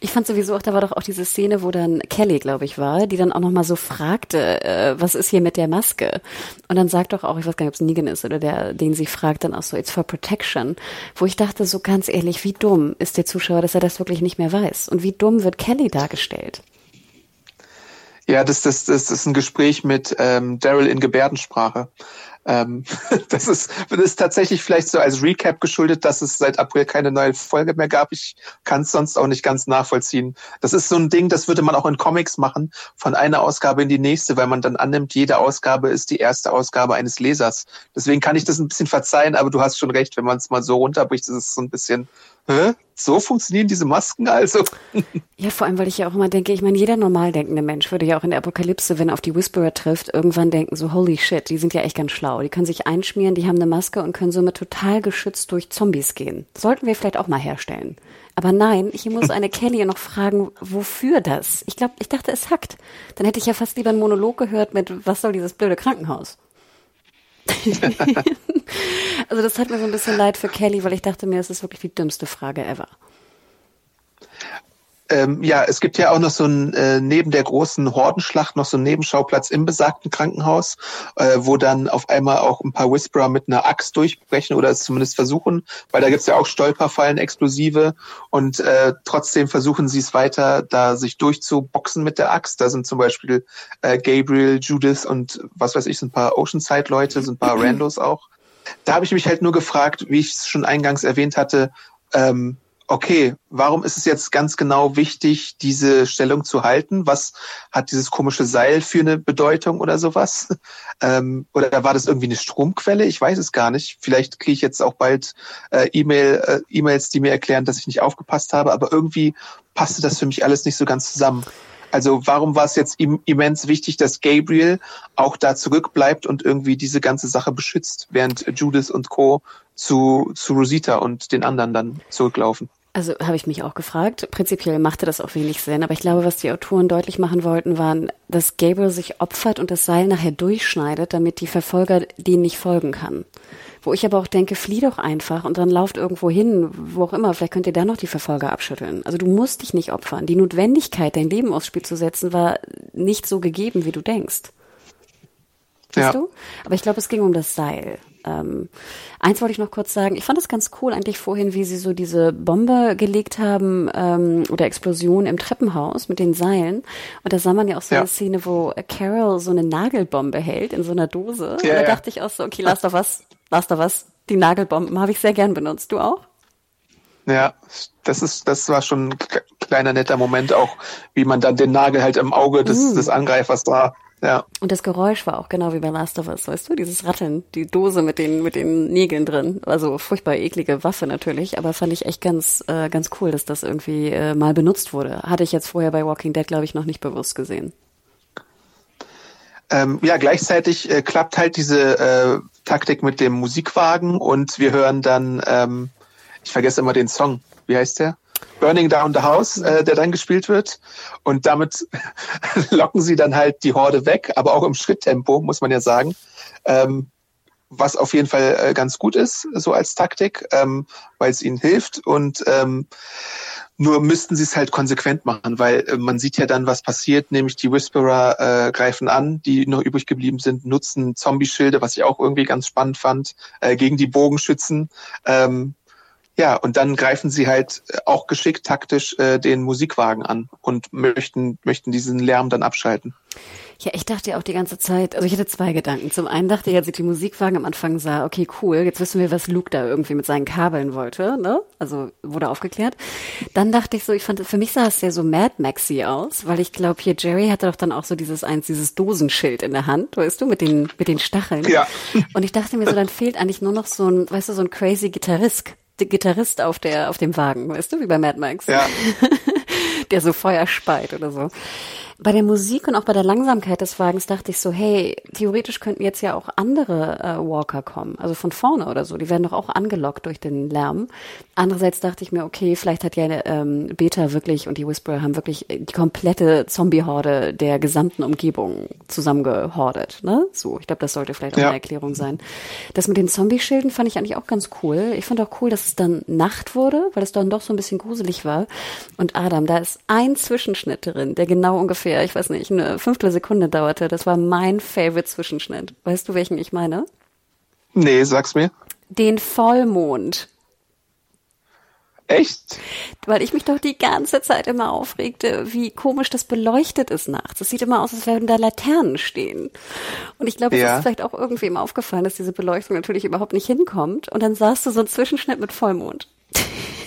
ich fand sowieso auch, da war doch auch diese Szene, wo dann Kelly, glaube ich, war, die dann auch nochmal so fragte, äh, was ist hier mit der Maske? Und dann sagt doch auch, ich weiß gar nicht, ob es Negan ist oder der, den sie fragt, dann auch so, it's for protection. Wo ich dachte, so ganz ehrlich, wie dumm ist der Zuschauer, dass er das wirklich nicht mehr weiß? Und wie dumm wird Kelly dargestellt? Ja, das, das, das ist ein Gespräch mit ähm, Daryl in Gebärdensprache. Ähm, <laughs> das, ist, das ist tatsächlich vielleicht so als Recap geschuldet, dass es seit April keine neue Folge mehr gab. Ich kann es sonst auch nicht ganz nachvollziehen. Das ist so ein Ding, das würde man auch in Comics machen, von einer Ausgabe in die nächste, weil man dann annimmt, jede Ausgabe ist die erste Ausgabe eines Lesers. Deswegen kann ich das ein bisschen verzeihen, aber du hast schon recht, wenn man es mal so runterbricht, ist es so ein bisschen hä? So funktionieren diese Masken also? Ja, vor allem, weil ich ja auch immer denke, ich meine, jeder normal denkende Mensch würde ja auch in der Apokalypse, wenn er auf die Whisperer trifft, irgendwann denken so, holy shit, die sind ja echt ganz schlau. Die können sich einschmieren, die haben eine Maske und können somit total geschützt durch Zombies gehen. Sollten wir vielleicht auch mal herstellen. Aber nein, hier muss eine <laughs> Kelly noch fragen, wofür das? Ich glaube, ich dachte, es hackt. Dann hätte ich ja fast lieber einen Monolog gehört mit, was soll dieses blöde Krankenhaus? <laughs> also das hat mir so ein bisschen leid für Kelly, weil ich dachte mir, es ist wirklich die dümmste Frage ever. Ähm, ja, es gibt ja auch noch so ein, äh, neben der großen Hordenschlacht noch so einen Nebenschauplatz im besagten Krankenhaus, äh, wo dann auf einmal auch ein paar Whisperer mit einer Axt durchbrechen oder es zumindest versuchen, weil da gibt's ja auch Stolperfallen, Explosive und äh, trotzdem versuchen sie es weiter, da sich durchzuboxen mit der Axt. Da sind zum Beispiel äh, Gabriel, Judith und was weiß ich, so ein paar Oceanside-Leute, so ein paar <clears throat> Randos auch. Da habe ich mich halt nur gefragt, wie ich es schon eingangs erwähnt hatte, ähm, okay, warum ist es jetzt ganz genau wichtig, diese Stellung zu halten? Was hat dieses komische Seil für eine Bedeutung oder sowas? <laughs> Ähm, oder war das irgendwie eine Stromquelle? Ich weiß es gar nicht. Vielleicht kriege ich jetzt auch bald äh, E-Mail, äh, E-Mails, die mir erklären, dass ich nicht aufgepasst habe, aber irgendwie passte das für mich alles nicht so ganz zusammen. Also warum war es jetzt immens wichtig, dass Gabriel auch da zurückbleibt und irgendwie diese ganze Sache beschützt, während Judith und Co. zu, zu Rosita und den anderen dann zurücklaufen? Also habe ich mich auch gefragt. Prinzipiell machte das auch wenig Sinn, aber ich glaube, was die Autoren deutlich machen wollten, waren, dass Gabriel sich opfert und das Seil nachher durchschneidet, damit die Verfolger denen nicht folgen kann. Wo ich aber auch denke, flieh doch einfach und dann lauft irgendwo hin, wo auch immer, vielleicht könnt ihr da noch die Verfolger abschütteln. Also du musst dich nicht opfern. Die Notwendigkeit, dein Leben aufs Spiel zu setzen, war nicht so gegeben, wie du denkst. Siehst ja. du? Aber ich glaube, es ging um das Seil. Ähm, eins wollte ich noch kurz sagen. Ich fand es ganz cool eigentlich vorhin, wie sie so diese Bombe gelegt haben ähm, oder Explosion im Treppenhaus mit den Seilen. Und da sah man ja auch so ja. eine Szene, wo Carol so eine Nagelbombe hält in so einer Dose. Ja, und da ja. dachte ich auch so, okay, lass doch was, lass doch was. Die Nagelbomben habe ich sehr gern benutzt. Du auch? Ja, das ist, das war schon kleiner netter Moment auch, wie man dann den Nagel halt im Auge des, mm. des Angreifers da ja. Und das Geräusch war auch genau wie bei Last of Us, weißt du, dieses Ratteln, die Dose mit den mit den Nägeln drin, also furchtbar eklige Waffe natürlich, aber fand ich echt ganz äh, ganz cool, dass das irgendwie äh, mal benutzt wurde. Hatte ich jetzt vorher bei Walking Dead glaube ich noch nicht bewusst gesehen. Ähm, ja, gleichzeitig äh, klappt halt diese äh, Taktik mit dem Musikwagen und wir hören dann, ähm, ich vergesse immer den Song, wie heißt der? Burning Down the House, äh, der dann gespielt wird. Und damit <laughs> locken sie dann halt die Horde weg, aber auch im Schritttempo, muss man ja sagen. Ähm, was auf jeden Fall äh, ganz gut ist, so als Taktik, ähm, weil es ihnen hilft. Und ähm, nur müssten sie es halt konsequent machen, weil äh, man sieht ja dann, was passiert, nämlich die Whisperer äh, greifen an, die noch übrig geblieben sind, nutzen Zombie-Schilde, was ich auch irgendwie ganz spannend fand, äh, gegen die Bogenschützen. Ähm, ja, und dann greifen sie halt äh, auch geschickt taktisch äh, den Musikwagen an und möchten, möchten diesen Lärm dann abschalten. Ja, ich dachte ja auch die ganze Zeit, also ich hatte zwei Gedanken. Zum einen dachte ich, als ich die Musikwagen am Anfang sah, okay, cool, jetzt wissen wir, was Luke da irgendwie mit seinen Kabeln wollte, ne? Also wurde aufgeklärt. Dann dachte ich so, ich fand, für mich sah es ja so Mad Maxi aus, weil ich glaube, hier Jerry hatte doch dann auch so dieses eins, dieses Dosenschild in der Hand, weißt du, mit den, mit den Stacheln. Ja. Und ich dachte mir so, dann fehlt eigentlich nur noch so ein, weißt du, so ein crazy Gitarrist, Gitarrist auf der, auf dem Wagen, weißt du, wie bei Mad Max. Ja. <laughs> der so Feuer speit oder so. Bei der Musik und auch bei der Langsamkeit des Wagens dachte ich so, hey, theoretisch könnten jetzt ja auch andere äh, Walker kommen, also von vorne oder so. Die werden doch auch angelockt durch den Lärm. Andererseits dachte ich mir, okay, vielleicht hat ja ähm, Beta wirklich und die Whisperer haben wirklich die komplette Zombie-Horde der gesamten Umgebung zusammengehordet. Ne? So, ich glaube, das sollte vielleicht auch ja. eine Erklärung sein. Das mit den Zombie-Schilden fand ich eigentlich auch ganz cool. Ich fand auch cool, dass es dann Nacht wurde, weil es dann doch so ein bisschen gruselig war. Und Adam, da ist ein Zwischenschnitt drin, der genau ungefähr ungefähr, ich weiß nicht, eine Fünftelsekunde dauerte. Das war mein Favorite Zwischenschnitt. Weißt du, welchen ich meine? Nee, sag's mir. Den Vollmond. Echt? Weil ich mich doch die ganze Zeit immer aufregte, wie komisch das beleuchtet ist nachts. Es sieht immer aus, als würden da Laternen stehen. Und ich glaube, es ja. ist vielleicht auch irgendwem aufgefallen, dass diese Beleuchtung natürlich überhaupt nicht hinkommt. Und dann sahst du so einen Zwischenschnitt mit Vollmond. <laughs>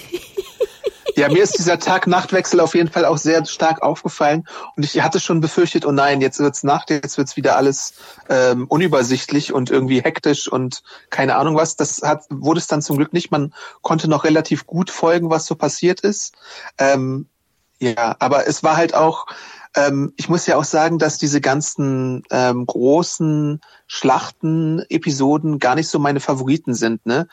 Ja, mir ist dieser Tag-Nacht-Wechsel auf jeden Fall auch sehr stark aufgefallen und ich hatte schon befürchtet, oh nein, jetzt wird's Nacht, jetzt wird's wieder alles ähm, unübersichtlich und irgendwie hektisch und keine Ahnung was. Das hat, wurde es dann zum Glück nicht. Man konnte noch relativ gut folgen, was so passiert ist. Ähm, ja, aber es war halt auch, ähm, ich muss ja auch sagen, dass diese ganzen ähm, großen Schlachten-Episoden gar nicht so meine Favoriten sind. Ne?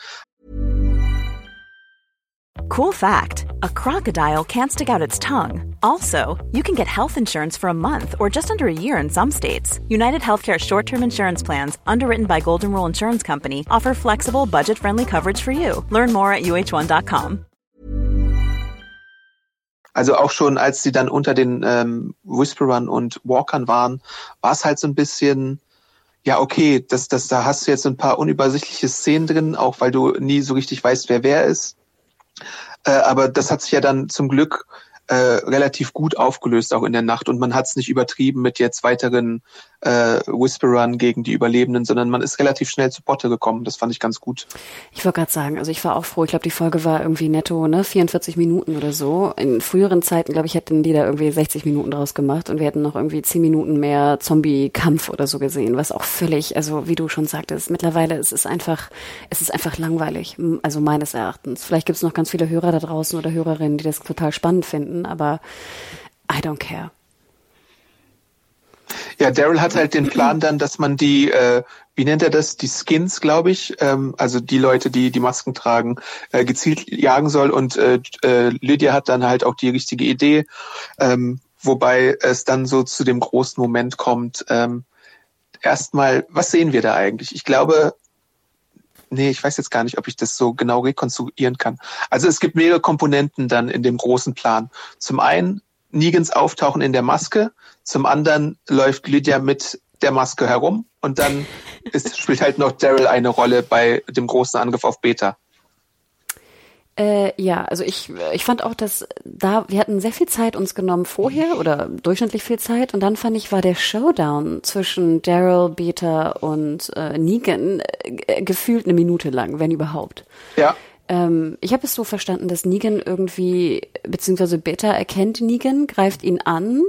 Cool fact a crocodile can't stick out its tongue. Also, you can get health insurance for a month or just under a year in some states. United Healthcare short term insurance plans, underwritten by Golden Rule Insurance Company, offer flexible, budget friendly coverage for you. Learn more at uh1.com. Also auch schon, als sie dann unter den ähm, Whisperern und Walkern waren, war es halt so ein bisschen ja, okay, das, das, da hast du jetzt ein paar unübersichtliche Szenen drin, auch weil du nie so richtig weißt, wer wer ist. Äh, aber das hat sich ja dann zum Glück äh, relativ gut aufgelöst, auch in der Nacht. Und man hat es nicht übertrieben mit jetzt weiteren äh, Whisperern gegen die Überlebenden, sondern man ist relativ schnell zu Potte gekommen. Das fand ich ganz gut. Ich wollte gerade sagen, also ich war auch froh. Ich glaube, die Folge war irgendwie netto, ne, 44 Minuten oder so. In früheren Zeiten, glaube ich, hätten die da irgendwie 60 Minuten draus gemacht und wir hätten noch irgendwie 10 Minuten mehr Zombie-Kampf oder so gesehen, was auch völlig, also wie du schon sagtest, mittlerweile es ist einfach, es ist einfach langweilig, also meines Erachtens. Vielleicht gibt es noch ganz viele Hörer da draußen oder Hörerinnen, die das total spannend finden, aber I don't care. Ja, Daryl hat halt den Plan dann, dass man die, äh, wie nennt er das, die Skins, glaube ich, ähm, also die Leute, die die Masken tragen, äh, gezielt jagen soll. Und äh, äh, Lydia hat dann halt auch die richtige Idee, ähm, wobei es dann so zu dem großen Moment kommt. Ähm, erstmal, was sehen wir da eigentlich? Ich glaube, nee, ich weiß jetzt gar nicht, ob ich das so genau rekonstruieren kann. Also es gibt mehrere Komponenten dann in dem großen Plan. Zum einen Negans Auftauchen in der Maske, zum anderen läuft Lydia mit der Maske herum und dann ist, spielt halt noch Daryl eine Rolle bei dem großen Angriff auf Beta. Äh, ja, also ich, ich fand auch, dass da, wir hatten sehr viel Zeit uns genommen vorher oder durchschnittlich viel Zeit und dann fand ich, war der Showdown zwischen Daryl, Beta und äh, Negan äh, gefühlt eine Minute lang, wenn überhaupt. Ja. Ähm, ich habe es so verstanden, dass Negan irgendwie, beziehungsweise Beta erkennt Negan, greift ihn an,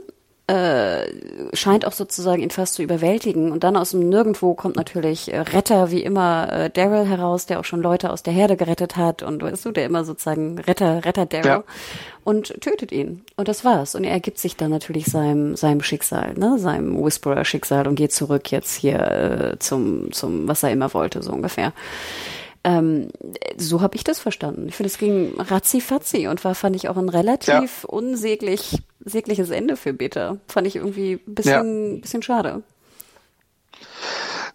äh, scheint auch sozusagen ihn fast zu überwältigen. Und dann aus dem Nirgendwo kommt natürlich äh, Retter, wie immer, äh, Daryl heraus, der auch schon Leute aus der Herde gerettet hat und weißt du, der immer sozusagen Retter, Retter Daryl ja. und tötet ihn. Und das war's. Und er ergibt sich dann natürlich seinem, seinem Schicksal, ne, seinem Whisperer-Schicksal und geht zurück jetzt hier äh, zum, zum, was er immer wollte, so ungefähr. Ähm, so habe ich das verstanden. Ich finde, es ging ratzi-fatzi und war, fand ich, auch ein relativ ja. unsäglich, sägliches Ende für Beta. Fand ich irgendwie ein bisschen, ja. bisschen schade.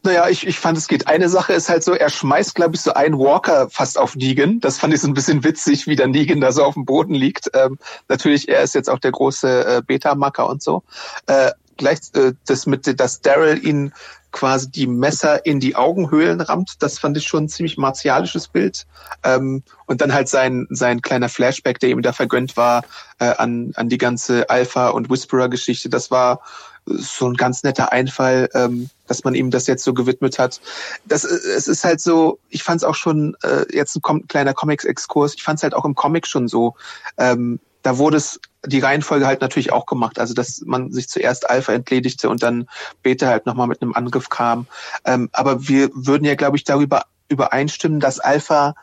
Naja, ich, ich fand, es geht. Eine Sache ist halt so, er schmeißt, glaube ich, so einen Walker fast auf Negan. Das fand ich so ein bisschen witzig, wie der Negan da so auf dem Boden liegt. Ähm, natürlich, er ist jetzt auch der große äh, Beta-Macker und so. Äh, gleich äh, das mit, dass Daryl ihn quasi die Messer in die Augenhöhlen rammt. Das fand ich schon ein ziemlich martialisches Bild. Ähm, und dann halt sein, sein kleiner Flashback, der ihm da vergönnt war, äh, an, an die ganze Alpha- und Whisperer-Geschichte. Das war so ein ganz netter Einfall, ähm, dass man ihm das jetzt so gewidmet hat. Das, äh, es ist halt so, ich fand es auch schon, äh, jetzt ein, ein kleiner Comics-Exkurs, ich fand es halt auch im Comic schon so, ähm, da wurde es die Reihenfolge halt natürlich auch gemacht. Also dass man sich zuerst Alpha entledigte und dann Beta halt nochmal mit einem Angriff kam. Ähm, aber wir würden ja, glaube ich, darüber übereinstimmen, dass Alpha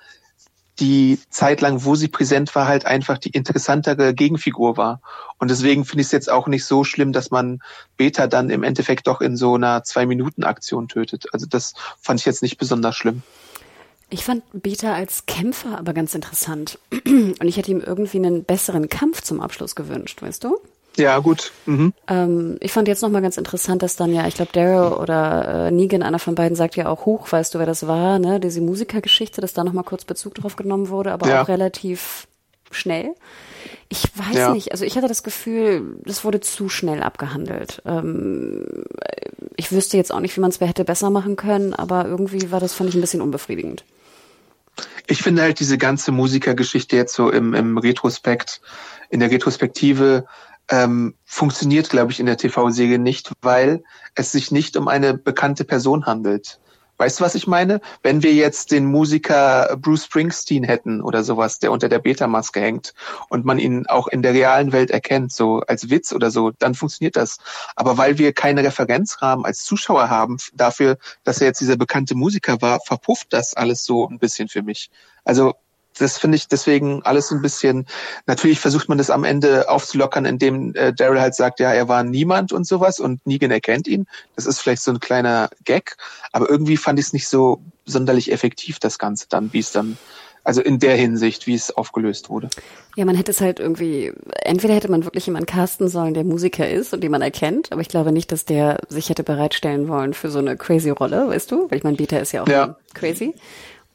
die Zeit lang, wo sie präsent war, halt einfach die interessantere Gegenfigur war. Und deswegen finde ich es jetzt auch nicht so schlimm, dass man Beta dann im Endeffekt doch in so einer Zwei-Minuten-Aktion tötet. Also das fand ich jetzt nicht besonders schlimm. Ich fand Beta als Kämpfer aber ganz interessant. <clears throat> Und ich hätte ihm irgendwie einen besseren Kampf zum Abschluss gewünscht, weißt du? Ja, gut. Mhm. Ähm, ich fand jetzt nochmal ganz interessant, dass dann ja, ich glaube, Daryl oder äh, Negan, einer von beiden, sagt ja auch hoch, weißt du, wer das war, ne? Diese Musikergeschichte, dass da nochmal kurz Bezug drauf genommen wurde, aber ja. auch relativ schnell. Ich weiß ja. nicht, also ich hatte das Gefühl, das wurde zu schnell abgehandelt. Ähm, ich wüsste jetzt auch nicht, wie man es hätte besser machen können, aber irgendwie war das, fand ich, ein bisschen unbefriedigend. Ich finde halt diese ganze Musikergeschichte jetzt so im, im Retrospekt, in der Retrospektive ähm, funktioniert, glaube ich, in der TV-Serie nicht, weil es sich nicht um eine bekannte Person handelt. Weißt du, was ich meine? Wenn wir jetzt den Musiker Bruce Springsteen hätten oder sowas, der unter der Beta-Maske hängt und man ihn auch in der realen Welt erkennt, so als Witz oder so, dann funktioniert das. Aber weil wir keine Referenzrahmen als Zuschauer haben dafür, dass er jetzt dieser bekannte Musiker war, verpufft das alles so ein bisschen für mich. Also das finde ich deswegen alles ein bisschen, natürlich versucht man das am Ende aufzulockern, indem äh, Daryl halt sagt, ja, er war niemand und sowas und Negan erkennt ihn. Das ist vielleicht so ein kleiner Gag, aber irgendwie fand ich es nicht so sonderlich effektiv, das Ganze dann, wie es dann, also in der Hinsicht, wie es aufgelöst wurde. Ja, man hätte es halt irgendwie, entweder hätte man wirklich jemanden casten sollen, der Musiker ist und den man erkennt, aber ich glaube nicht, dass der sich hätte bereitstellen wollen für so eine crazy Rolle, weißt du? Weil ich meine, Beta ist ja auch ja. crazy.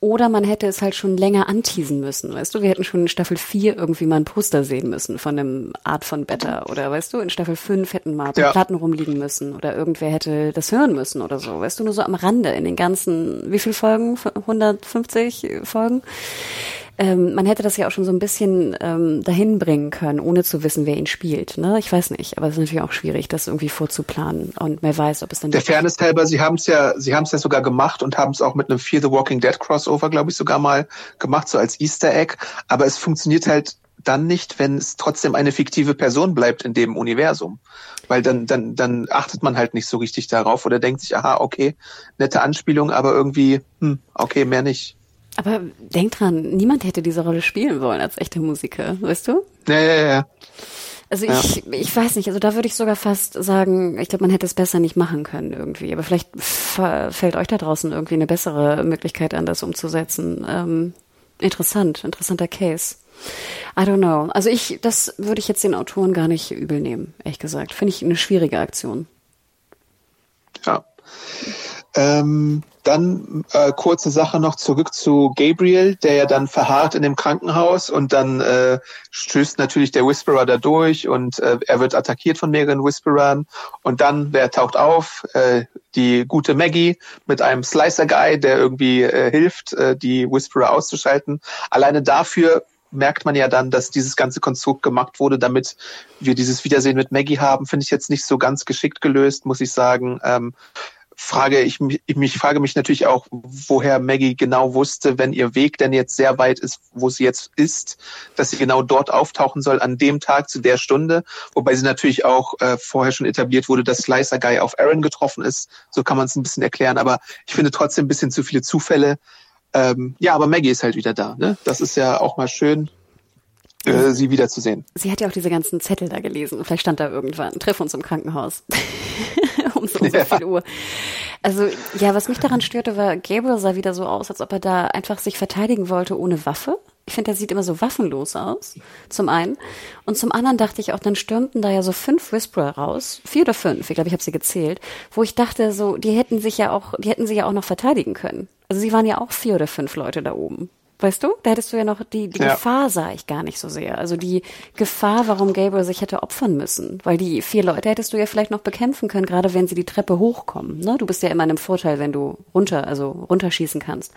Oder man hätte es halt schon länger anteasen müssen, weißt du? Wir hätten schon in Staffel 4 irgendwie mal ein Poster sehen müssen von einem Art von Better. Oder weißt du, in Staffel 5 hätten mal ja. Platten rumliegen müssen. Oder irgendwer hätte das hören müssen oder so. Weißt du, nur so am Rande in den ganzen, wie viel Folgen? 150 Folgen? Ähm, man hätte das ja auch schon so ein bisschen ähm, dahin bringen können, ohne zu wissen, wer ihn spielt. Ne? Ich weiß nicht, aber es ist natürlich auch schwierig, das irgendwie vorzuplanen und wer weiß, ob es dann. Der Fairness halber, sie haben es ja, sie haben es ja sogar gemacht und haben es auch mit einem Fear the Walking Dead Crossover, glaube ich, sogar mal gemacht, so als Easter Egg. Aber es funktioniert halt dann nicht, wenn es trotzdem eine fiktive Person bleibt in dem Universum. Weil dann, dann, dann achtet man halt nicht so richtig darauf oder denkt sich, aha, okay, nette Anspielung, aber irgendwie, hm, okay, mehr nicht. Aber denk dran, niemand hätte diese Rolle spielen wollen als echter Musiker, weißt du? Ja, ja, ja. Also ich, ja. ich weiß nicht, also da würde ich sogar fast sagen, ich glaube, man hätte es besser nicht machen können irgendwie. Aber vielleicht fällt euch da draußen irgendwie eine bessere Möglichkeit an, das umzusetzen. Ähm, interessant, interessanter Case. I don't know. Also ich, das würde ich jetzt den Autoren gar nicht übel nehmen, ehrlich gesagt. Finde ich eine schwierige Aktion. Ja. Ähm, dann äh, kurze Sache noch zurück zu Gabriel, der ja dann verharrt in dem Krankenhaus und dann äh, stößt natürlich der Whisperer da durch und äh, er wird attackiert von mehreren Whisperern und dann, wer taucht auf? Äh, die gute Maggie mit einem Slicer-Guy, der irgendwie äh, hilft, äh, die Whisperer auszuschalten. Alleine dafür merkt man ja dann, dass dieses ganze Konstrukt gemacht wurde, damit wir dieses Wiedersehen mit Maggie haben, finde ich jetzt nicht so ganz geschickt gelöst, muss ich sagen. Ähm, frage ich mich, ich mich frage mich natürlich auch, woher Maggie genau wusste, wenn ihr Weg denn jetzt sehr weit ist, wo sie jetzt ist, dass sie genau dort auftauchen soll an dem Tag zu der Stunde, wobei sie natürlich auch äh, vorher schon etabliert wurde, dass Slicer Guy auf Aaron getroffen ist. So kann man es ein bisschen erklären, aber ich finde trotzdem ein bisschen zu viele Zufälle. Ähm, ja, aber Maggie ist halt wieder da. Ne? Das ist ja auch mal schön äh, sie wiederzusehen. Sie hat ja auch diese ganzen Zettel da gelesen. Vielleicht stand da irgendwann, treff uns im Krankenhaus. <laughs> um so, ja. so viel Uhr. Also, ja, was mich daran störte, war, Gabriel sah wieder so aus, als ob er da einfach sich verteidigen wollte ohne Waffe. Ich finde, er sieht immer so waffenlos aus, zum einen. Und zum anderen dachte ich auch, dann stürmten da ja so fünf Whisperer raus, vier oder fünf, ich glaube, ich habe sie gezählt, wo ich dachte, so, die hätten sich ja auch, die hätten sich ja auch noch verteidigen können. Also sie waren ja auch vier oder fünf Leute da oben. Weißt du? Da hättest du ja noch die, die ja. Gefahr sah ich gar nicht so sehr. Also die Gefahr, warum Gabriel sich hätte opfern müssen. Weil die vier Leute hättest du ja vielleicht noch bekämpfen können, gerade wenn sie die Treppe hochkommen. Ne? Du bist ja immer in einem Vorteil, wenn du runter, also runterschießen kannst.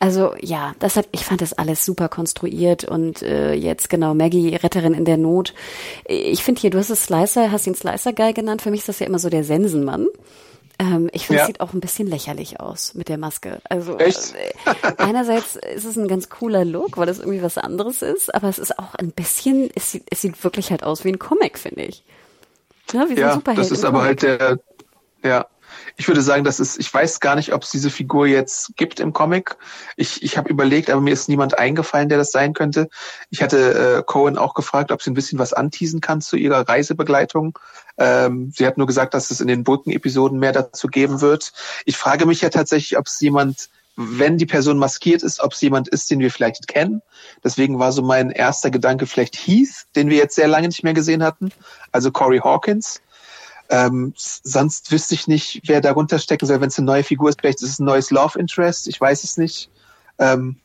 Also ja, das hat, ich fand das alles super konstruiert und äh, jetzt genau Maggie Retterin in der Not. Ich finde hier, du hast es Slicer, hast ihn Slicer Guy genannt. Für mich ist das ja immer so der Sensenmann. Ähm, ich finde, ja. es sieht auch ein bisschen lächerlich aus mit der Maske. Also Echt? Äh, einerseits ist es ein ganz cooler Look, weil es irgendwie was anderes ist, aber es ist auch ein bisschen, es sieht, es sieht wirklich halt aus wie ein Comic, finde ich. Ja, wie so ja das ist aber halt der, ja, ich würde sagen, das ist, ich weiß gar nicht, ob es diese Figur jetzt gibt im Comic. Ich, ich habe überlegt, aber mir ist niemand eingefallen, der das sein könnte. Ich hatte äh, Cohen auch gefragt, ob sie ein bisschen was anteasen kann zu ihrer Reisebegleitung. Ähm, sie hat nur gesagt, dass es in den Brücken-Episoden mehr dazu geben wird. Ich frage mich ja tatsächlich, ob es jemand wenn die Person maskiert ist, ob es jemand ist, den wir vielleicht kennen. Deswegen war so mein erster Gedanke vielleicht Heath, den wir jetzt sehr lange nicht mehr gesehen hatten, also Corey Hawkins. Ähm, sonst wüsste ich nicht, wer darunter stecken soll. Wenn es eine neue Figur ist, vielleicht ist es ein neues Love Interest. Ich weiß es nicht. Ähm,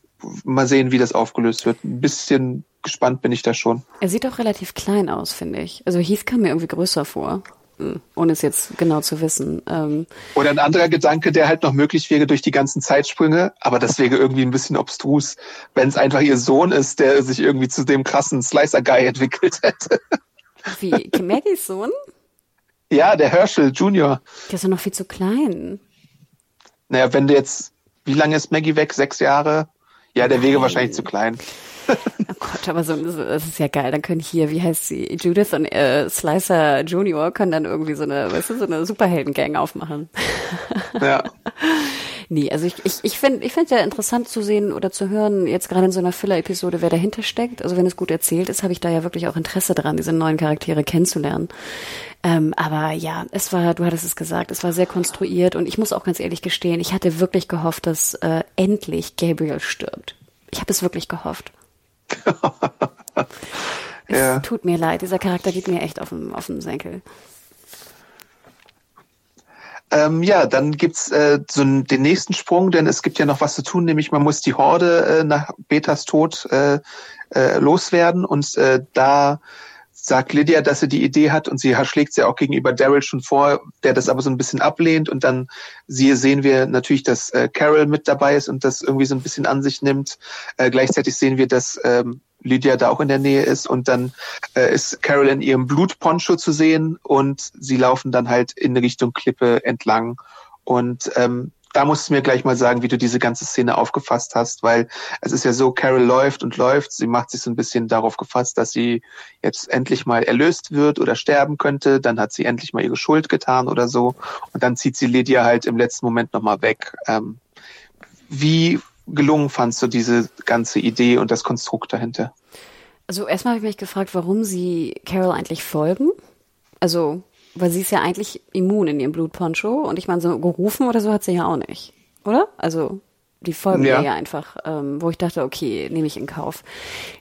mal sehen, wie das aufgelöst wird. Ein bisschen gespannt bin ich da schon. Er sieht auch relativ klein aus, finde ich. Also Heath kam mir irgendwie größer vor. Hm, ohne es jetzt genau zu wissen. Ähm Oder ein anderer Gedanke, der halt noch möglich wäre durch die ganzen Zeitsprünge, aber das wäre irgendwie ein bisschen obstrus, wenn es einfach ihr Sohn ist, der sich irgendwie zu dem krassen Slicer-Guy entwickelt hätte. Wie, Maggies Sohn? Ja, der Herschel Junior. Der ist ja noch viel zu klein. Naja, wenn du jetzt, wie lange ist Maggie weg? Sechs Jahre? Ja, der Nein. wäre wahrscheinlich zu klein. <laughs> Oh Gott, aber so, das ist ja geil. Dann können hier, wie heißt sie, Judith und äh, Slicer Junior können dann irgendwie so eine, weißt du, so eine Superhelden-Gang aufmachen. <laughs> Ja. Nee, also ich, ich, ich finde ich finde ja interessant zu sehen oder zu hören, jetzt gerade in so einer Filler-Episode, wer dahinter steckt. Also wenn es gut erzählt ist, habe ich da ja wirklich auch Interesse dran, diese neuen Charaktere kennenzulernen. Ähm, aber ja, es war, du hattest es gesagt, es war sehr konstruiert und ich muss auch ganz ehrlich gestehen, ich hatte wirklich gehofft, dass äh, endlich Gabriel stirbt. Ich habe es wirklich gehofft. <laughs> es ja. tut mir leid, dieser Charakter geht mir echt auf den, auf den Senkel. Ähm, ja, dann gibt's äh, so den nächsten Sprung, denn es gibt ja noch was zu tun, nämlich man muss die Horde äh, nach Betas Tod äh, äh, loswerden und äh, da sagt Lydia, dass sie die Idee hat und sie schlägt sie auch gegenüber Daryl schon vor, der das aber so ein bisschen ablehnt und dann sie sehen wir natürlich, dass äh, Carol mit dabei ist und das irgendwie so ein bisschen an sich nimmt. Äh, gleichzeitig sehen wir, dass ähm, Lydia da auch in der Nähe ist und dann äh, ist Carol in ihrem Blutponcho zu sehen und sie laufen dann halt in Richtung Klippe entlang und ähm, da musst du mir gleich mal sagen, wie du diese ganze Szene aufgefasst hast, weil es ist ja so, Carol läuft und läuft, sie macht sich so ein bisschen darauf gefasst, dass sie jetzt endlich mal erlöst wird oder sterben könnte, dann hat sie endlich mal ihre Schuld getan oder so und dann zieht sie Lydia halt im letzten Moment nochmal weg. Ähm, wie gelungen fandst du diese ganze Idee und das Konstrukt dahinter? Also erstmal habe ich mich gefragt, warum sie Carol eigentlich folgen. Also weil sie ist ja eigentlich immun in ihrem Blutponcho und ich meine, so gerufen oder so hat sie ja auch nicht, oder? Also die folgen ja. ja einfach, ähm, wo ich dachte, okay, nehme ich in Kauf.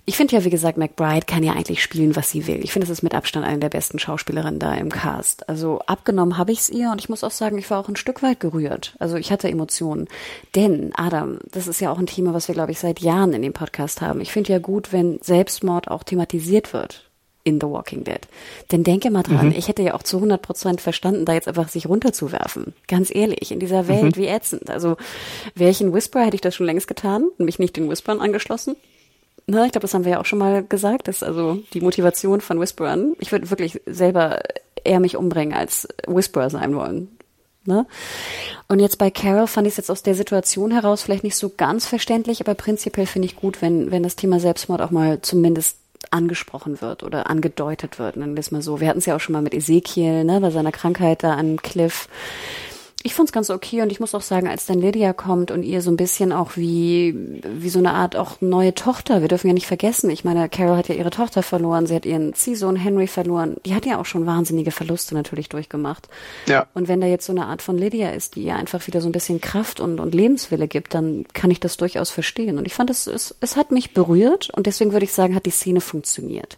Ich finde ja, wie gesagt, McBride kann ja eigentlich spielen, was sie will. Ich finde, es ist mit Abstand eine der besten Schauspielerinnen da im Cast. Also abgenommen habe ich es ihr und ich muss auch sagen, ich war auch ein Stück weit gerührt. Also ich hatte Emotionen. Denn, Adam, das ist ja auch ein Thema, was wir, glaube ich, seit Jahren in dem Podcast haben. Ich finde ja gut, wenn Selbstmord auch thematisiert wird in The Walking Dead. Denn denke mal dran, mhm. ich hätte ja auch zu 100 Prozent verstanden, da jetzt einfach sich runterzuwerfen. Ganz ehrlich, in dieser Welt, mhm. wie ätzend. Also, wäre ich ein Whisperer, hätte ich das schon längst getan und mich nicht den Whispern angeschlossen. Na, ich glaube, das haben wir ja auch schon mal gesagt, dass also die Motivation von Whisperern, ich würde wirklich selber eher mich umbringen als Whisperer sein wollen. Ne? Und jetzt bei Carol fand ich es jetzt aus der Situation heraus vielleicht nicht so ganz verständlich, aber prinzipiell finde ich gut, wenn, wenn das Thema Selbstmord auch mal zumindest angesprochen wird oder angedeutet wird, nennen wir es mal so. Wir hatten es ja auch schon mal mit Ezekiel, ne, bei seiner Krankheit da an Cliff ich fand's ganz okay und ich muss auch sagen, als dann Lydia kommt und ihr so ein bisschen auch wie, wie so eine Art auch neue Tochter, wir dürfen ja nicht vergessen, ich meine, Carol hat ja ihre Tochter verloren, sie hat ihren Ziehsohn Henry verloren, die hat ja auch schon wahnsinnige Verluste natürlich durchgemacht. Ja. Und wenn da jetzt so eine Art von Lydia ist, die ihr einfach wieder so ein bisschen Kraft und, und Lebenswille gibt, dann kann ich das durchaus verstehen. Und ich fand, es, es, es hat mich berührt und deswegen würde ich sagen, hat die Szene funktioniert.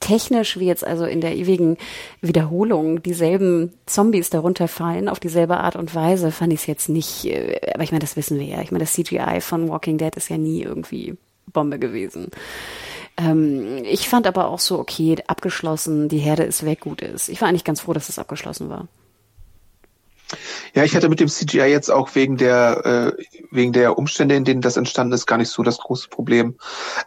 Technisch, wie jetzt also in der ewigen Wiederholung dieselben Zombies darunter fallen, auf dieselbe Art und und Weise fand ich es jetzt nicht, äh, aber ich meine, das wissen wir ja. Ich meine, das CGI von Walking Dead ist ja nie irgendwie Bombe gewesen. Ähm, ich fand aber auch so, okay, abgeschlossen, die Herde ist weg, gut ist. Ich war eigentlich ganz froh, dass es abgeschlossen war. Ja, ich hatte mit dem CGI jetzt auch wegen der äh, wegen der Umstände, in denen das entstanden ist, gar nicht so das große Problem.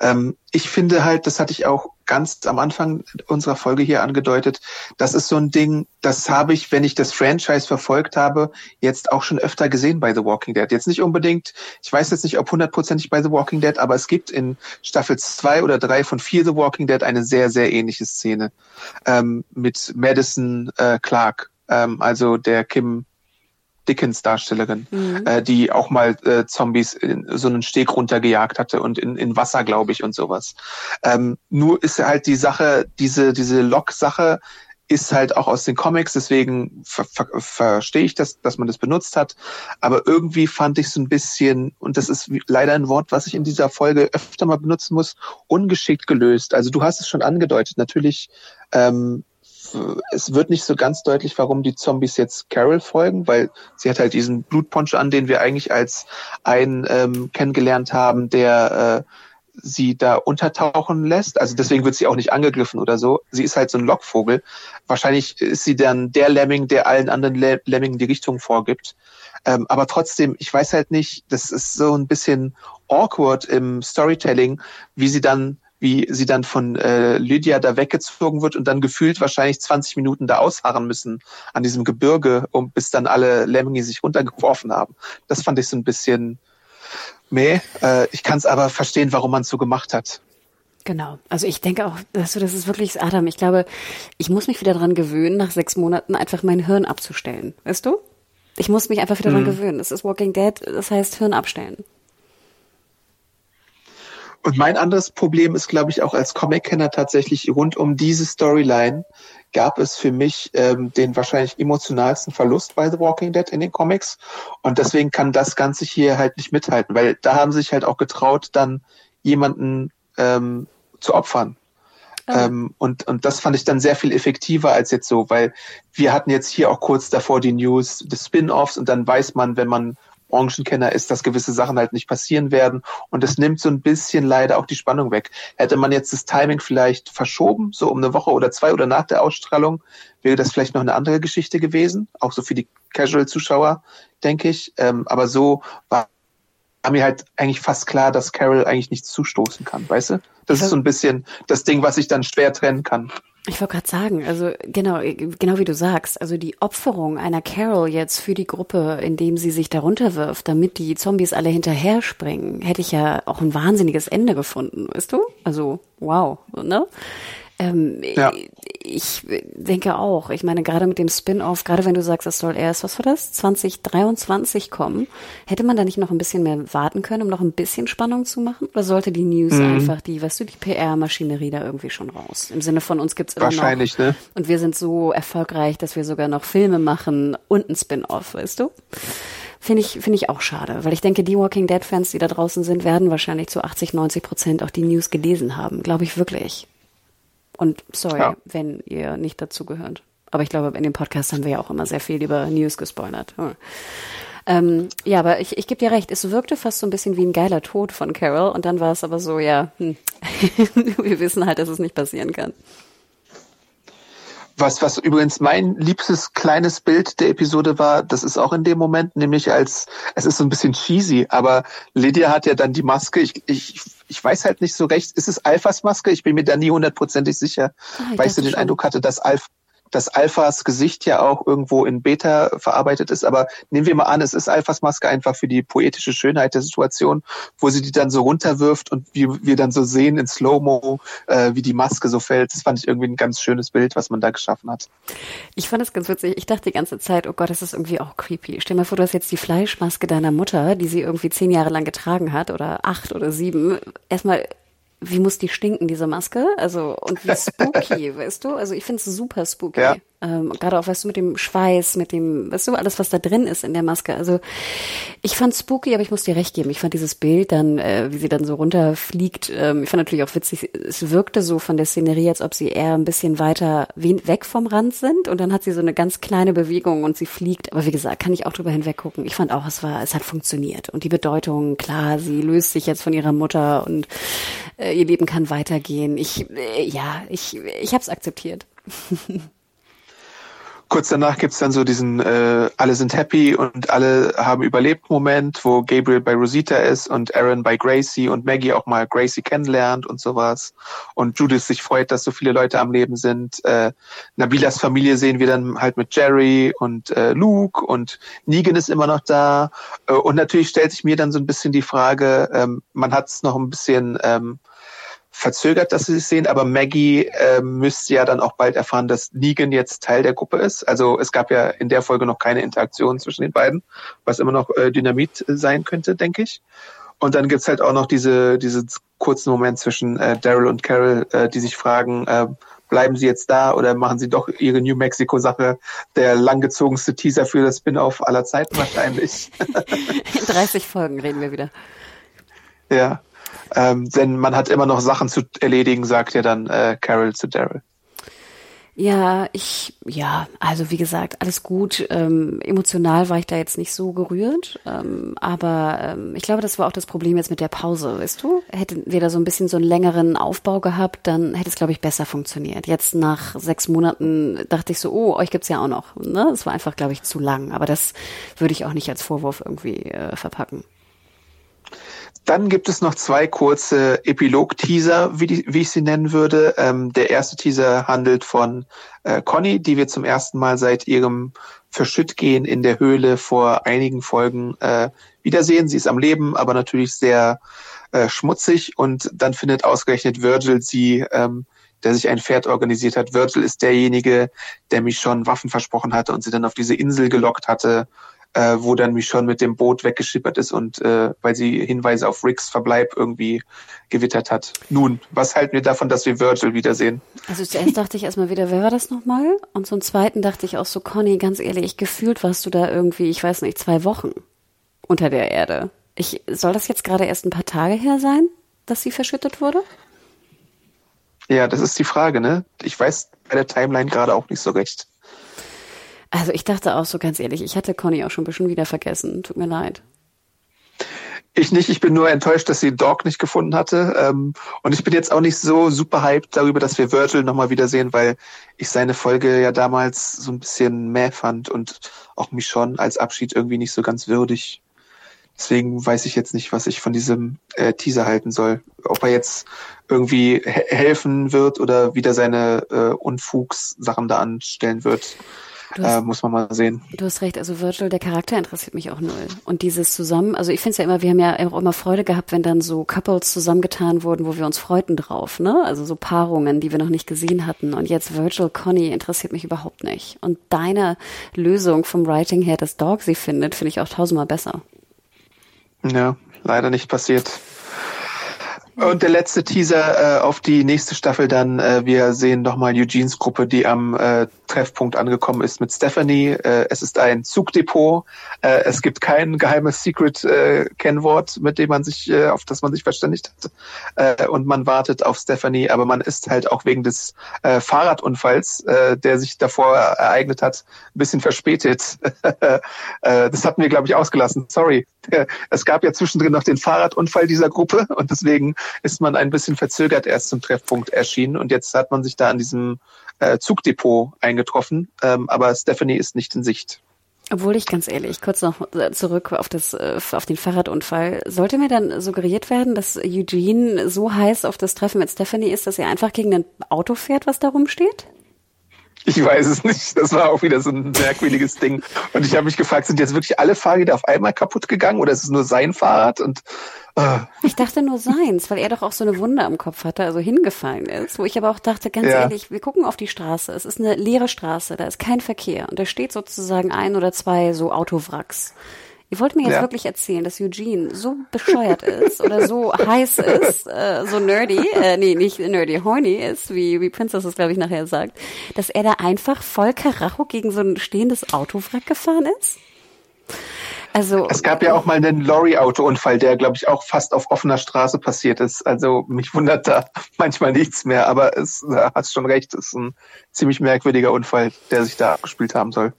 Ähm, ich finde halt, das hatte ich auch ganz am Anfang unserer Folge hier angedeutet, das ist so ein Ding, das habe ich, wenn ich das Franchise verfolgt habe, jetzt auch schon öfter gesehen bei The Walking Dead. Jetzt nicht unbedingt, ich weiß jetzt nicht, ob hundertprozentig bei The Walking Dead, aber es gibt in Staffel zwei oder drei von vier The Walking Dead eine sehr, sehr ähnliche Szene ähm, mit Madison äh, Clark, ähm, also der Kim Dickens Darstellerin, mhm. äh, die auch mal äh, Zombies in so einen Steg runtergejagt hatte und in, in Wasser, glaube ich, und sowas. Ähm, nur ist halt die Sache, diese, diese Lock-Sache ist halt auch aus den Comics, deswegen ver ver verstehe ich das, dass man das benutzt hat. Aber irgendwie fand ich es ein bisschen, und das ist leider ein Wort, was ich in dieser Folge öfter mal benutzen muss, ungeschickt gelöst. Also du hast es schon angedeutet. Natürlich ähm, es wird nicht so ganz deutlich, warum die Zombies jetzt Carol folgen, weil sie hat halt diesen Blutpunch an, den wir eigentlich als einen ähm, kennengelernt haben, der äh, sie da untertauchen lässt. Also deswegen wird sie auch nicht angegriffen oder so. Sie ist halt so ein Lockvogel. Wahrscheinlich ist sie dann der Lemming, der allen anderen Le Lemmingen die Richtung vorgibt. Ähm, aber trotzdem, ich weiß halt nicht, das ist so ein bisschen awkward im Storytelling, wie sie dann wie sie dann von äh, Lydia da weggezogen wird und dann gefühlt wahrscheinlich 20 Minuten da ausharren müssen an diesem Gebirge, um bis dann alle Lemmingi sich runtergeworfen haben. Das fand ich so ein bisschen meh. Äh, ich kann es aber verstehen, warum man es so gemacht hat. Genau. Also ich denke auch, dass du, das ist wirklich, Adam, ich glaube, ich muss mich wieder dran gewöhnen, nach sechs Monaten einfach mein Hirn abzustellen. Weißt du? Ich muss mich einfach wieder mhm. dran gewöhnen. Es ist Walking Dead, das heißt Hirn abstellen. Und mein anderes Problem ist, glaube ich, auch als Comic-Kenner tatsächlich rund um diese Storyline gab es für mich ähm, den wahrscheinlich emotionalsten Verlust bei The Walking Dead in den Comics. Und deswegen kann das Ganze hier halt nicht mithalten, weil da haben sie sich halt auch getraut, dann jemanden ähm, zu opfern. Oh. Ähm, und, und das fand ich dann sehr viel effektiver als jetzt so, weil wir hatten jetzt hier auch kurz davor die News des Spin-offs und dann weiß man, wenn man Branchenkenner ist, dass gewisse Sachen halt nicht passieren werden. Und es nimmt so ein bisschen leider auch die Spannung weg. Hätte man jetzt das Timing vielleicht verschoben, so um eine Woche oder zwei oder nach der Ausstrahlung, wäre das vielleicht noch eine andere Geschichte gewesen. Auch so für die Casual-Zuschauer, denke ich. Ähm, aber so war mir halt eigentlich fast klar, dass Carol eigentlich nichts zustoßen kann, weißt du? Das ist so ein bisschen das Ding, was ich dann schwer trennen kann. Ich wollte gerade sagen, also genau, genau wie du sagst, also die Opferung einer Carol jetzt für die Gruppe, indem sie sich darunter wirft, damit die Zombies alle hinterher springen, hätte ich ja auch ein wahnsinniges Ende gefunden, weißt du? Also wow, ne? Ähm, ja. Ich denke auch. Ich meine, gerade mit dem Spin-off, gerade wenn du sagst, es soll erst, was war das, 2023 kommen, hätte man da nicht noch ein bisschen mehr warten können, um noch ein bisschen Spannung zu machen? Oder sollte die News mhm. einfach die, weißt du, die PR-Maschinerie da irgendwie schon raus? Im Sinne von uns gibt's immer Wahrscheinlich, noch. ne? Und wir sind so erfolgreich, dass wir sogar noch Filme machen und ein Spin-off, weißt du? Finde ich, finde ich auch schade, weil ich denke, die Walking Dead Fans, die da draußen sind, werden wahrscheinlich zu 80, 90 Prozent auch die News gelesen haben. Glaube ich wirklich. Und sorry, ja. wenn ihr nicht dazu gehört. Aber ich glaube, in dem Podcast haben wir ja auch immer sehr viel über News gespoilert. Hm. Ähm, ja, aber ich, ich gebe dir recht, es wirkte fast so ein bisschen wie ein geiler Tod von Carol und dann war es aber so, ja, hm. <laughs> wir wissen halt, dass es nicht passieren kann. Was, was übrigens mein liebstes kleines Bild der Episode war, das ist auch in dem Moment, nämlich als, es ist so ein bisschen cheesy, aber Lydia hat ja dann die Maske, ich, ich, ich weiß halt nicht so recht, ist es Alphas Maske? Ich bin mir da nie hundertprozentig sicher, ah, weil ich so den schon. Eindruck hatte, dass Alpha, dass Alphas Gesicht ja auch irgendwo in Beta verarbeitet ist. Aber nehmen wir mal an, es ist Alphas Maske einfach für die poetische Schönheit der Situation, wo sie die dann so runterwirft und wie wir dann so sehen in Slow-Mo, äh, wie die Maske so fällt. Das fand ich irgendwie ein ganz schönes Bild, was man da geschaffen hat. Ich fand es ganz witzig. Ich dachte die ganze Zeit, oh Gott, das ist irgendwie auch creepy. Stell dir mal vor, du hast jetzt die Fleischmaske deiner Mutter, die sie irgendwie zehn Jahre lang getragen hat oder acht oder sieben. Erstmal wie muss die stinken, diese Maske? Also, und wie spooky, <laughs> weißt du? Also, ich finde es super spooky. Ja. Ähm, Gerade auch, weißt du, mit dem Schweiß, mit dem, weißt du, alles, was da drin ist in der Maske. Also ich fand spooky, aber ich muss dir recht geben. Ich fand dieses Bild dann, äh, wie sie dann so runterfliegt, ähm, ich fand natürlich auch witzig, es wirkte so von der Szenerie, als ob sie eher ein bisschen weiter weg vom Rand sind und dann hat sie so eine ganz kleine Bewegung und sie fliegt. Aber wie gesagt, kann ich auch drüber hinweg gucken. Ich fand auch, es war, es hat funktioniert. Und die Bedeutung, klar, sie löst sich jetzt von ihrer Mutter und äh, ihr Leben kann weitergehen. Ich, äh, ja, ich, ich habe es akzeptiert. <laughs> kurz danach gibt's dann so diesen äh, alle sind happy und alle haben überlebt Moment, wo Gabriel bei Rosita ist und Aaron bei Gracie und Maggie auch mal Gracie kennenlernt und sowas. Und Judith sich freut, dass so viele Leute am Leben sind. Äh, Nabilas Familie sehen wir dann halt mit Jerry und äh, Luke und Negan ist immer noch da. Äh, und natürlich stellt sich mir dann so ein bisschen die Frage, ähm, man hat es noch ein bisschen ähm, verzögert, dass sie sich sehen, aber Maggie äh, müsste ja dann auch bald erfahren, dass Negan jetzt Teil der Gruppe ist. Also es gab ja in der Folge noch keine Interaktion zwischen den beiden, was immer noch äh, Dynamit sein könnte, denke ich. Und dann gibt's halt auch noch diese, diese kurzen Moment zwischen äh, Daryl und Carol, äh, die sich fragen, äh, bleiben sie jetzt da oder machen sie doch ihre New Mexico-Sache? Der langgezogenste Teaser für das Spin-off aller Zeiten wahrscheinlich. <laughs> In 30 Folgen reden wir wieder. Ja, ähm, denn man hat immer noch Sachen zu erledigen, sagt ja dann äh, Carol zu Daryl. Ja, ich, ja, also wie gesagt, alles gut. Ähm, emotional war ich da jetzt nicht so gerührt, ähm, aber ähm, ich glaube, das war auch das Problem jetzt mit der Pause, weißt du? Hätten wir da so ein bisschen so einen längeren Aufbau gehabt, dann hätte es, glaube ich, besser funktioniert. Jetzt nach sechs Monaten dachte ich so, oh, euch gibt's ja auch noch. Ne? Es war einfach, glaube ich, zu lang, aber das würde ich auch nicht als Vorwurf irgendwie äh, verpacken. Dann gibt es noch zwei kurze Epilog-Teaser, wie, wie, ich sie nennen würde. Ähm, der erste Teaser handelt von äh, Conny, die wir zum ersten Mal seit ihrem Verschüttgehen in der Höhle vor einigen Folgen äh, wiedersehen. Sie ist am Leben, aber natürlich sehr äh, schmutzig. Und dann findet ausgerechnet Virgil sie, ähm, der sich ein Pferd organisiert hat. Virgil ist derjenige, der mich schon Waffen versprochen hatte und sie dann auf diese Insel gelockt hatte äh, wo dann mich schon mit dem Boot weggeschippert ist und äh, weil sie Hinweise auf Ricks Verbleib irgendwie gewittert hat. Nun, was halten wir davon, dass wir Virgil wiedersehen? Also zuerst dachte ich erstmal wieder, wer war das nochmal? Und zum zweiten dachte ich auch so, Conny, ganz ehrlich, gefühlt warst du da irgendwie, ich weiß nicht, zwei Wochen unter der Erde. Ich, soll das jetzt gerade erst ein paar Tage her sein, dass sie verschüttet wurde? Ja, das ist die Frage, ne? Ich weiß bei der Timeline gerade auch nicht so recht. Also ich dachte auch so ganz ehrlich, ich hatte Conny auch schon ein bisschen wieder vergessen. Tut mir leid. Ich nicht, ich bin nur enttäuscht, dass sie Dog nicht gefunden hatte. Ähm, und ich bin jetzt auch nicht so super hyped darüber, dass wir Virgil nochmal wiedersehen, weil ich seine Folge ja damals so ein bisschen mäh fand und auch mich schon als Abschied irgendwie nicht so ganz würdig. Deswegen weiß ich jetzt nicht, was ich von diesem äh, Teaser halten soll. Ob er jetzt irgendwie he helfen wird oder wieder seine äh, Unfugssachen da anstellen wird. Hast, äh, muss man mal sehen. Du hast recht, also Virgil, der Charakter interessiert mich auch null. Und dieses zusammen, also ich finde es ja immer, wir haben ja auch immer Freude gehabt, wenn dann so Couples zusammengetan wurden, wo wir uns freuten drauf, ne? Also so Paarungen, die wir noch nicht gesehen hatten. Und jetzt Virgil, Conny interessiert mich überhaupt nicht. Und deine Lösung vom Writing her, dass Dog sie findet, finde ich auch tausendmal besser. Ja, leider nicht passiert. Und der letzte Teaser äh, auf die nächste Staffel dann. Äh, wir sehen nochmal Eugenes Gruppe, die am äh, Treffpunkt angekommen ist mit Stephanie. Äh, es ist ein Zugdepot. Äh, es gibt kein geheimes Secret-Kennwort, äh, mit dem man sich, äh, auf das man sich verständigt hat. Äh, und man wartet auf Stephanie, aber man ist halt auch wegen des äh, Fahrradunfalls, äh, der sich davor ereignet hat, ein bisschen verspätet. <laughs> äh, das hatten wir, glaube ich, ausgelassen. Sorry. <laughs> Es gab ja zwischendrin noch den Fahrradunfall dieser Gruppe und deswegen ist man ein bisschen verzögert erst zum Treffpunkt erschienen und jetzt hat man sich da an diesem äh, Zugdepot eingetroffen, ähm, aber Stephanie ist nicht in Sicht. Obwohl ich ganz ehrlich, kurz noch äh, zurück auf das, äh, auf den Fahrradunfall. Sollte mir dann suggeriert werden, dass Eugene so heiß auf das Treffen mit Stephanie ist, dass er einfach gegen ein Auto fährt, was da rumsteht? Ich weiß es nicht. Das war auch wieder so ein merkwürdiges Ding. Und ich habe mich gefragt, sind jetzt wirklich alle Fahrräder auf einmal kaputt gegangen oder ist es nur sein Fahrrad? Und äh. ich dachte nur seins, weil er doch auch so eine Wunde am Kopf hatte, also hingefallen ist. Wo ich aber auch dachte, ganz ja. ehrlich, wir gucken auf die Straße. Es ist eine leere Straße, da ist kein Verkehr und da steht sozusagen ein oder zwei so Autowracks. Ihr wollt mir jetzt ja. wirklich erzählen, dass Eugene so bescheuert ist oder so heiß ist, äh, so nerdy, äh, nee, nicht nerdy, horny ist, wie, wie Princess es, glaube ich, nachher sagt, dass er da einfach voll Karacho gegen so ein stehendes Autowrack gefahren ist? Also, es gab ja auch mal einen Lorry-Autounfall, der, glaube ich, auch fast auf offener Straße passiert ist. Also mich wundert da <laughs> manchmal nichts mehr, aber es äh, hast schon recht, es ist ein ziemlich merkwürdiger Unfall, der sich da abgespielt haben soll.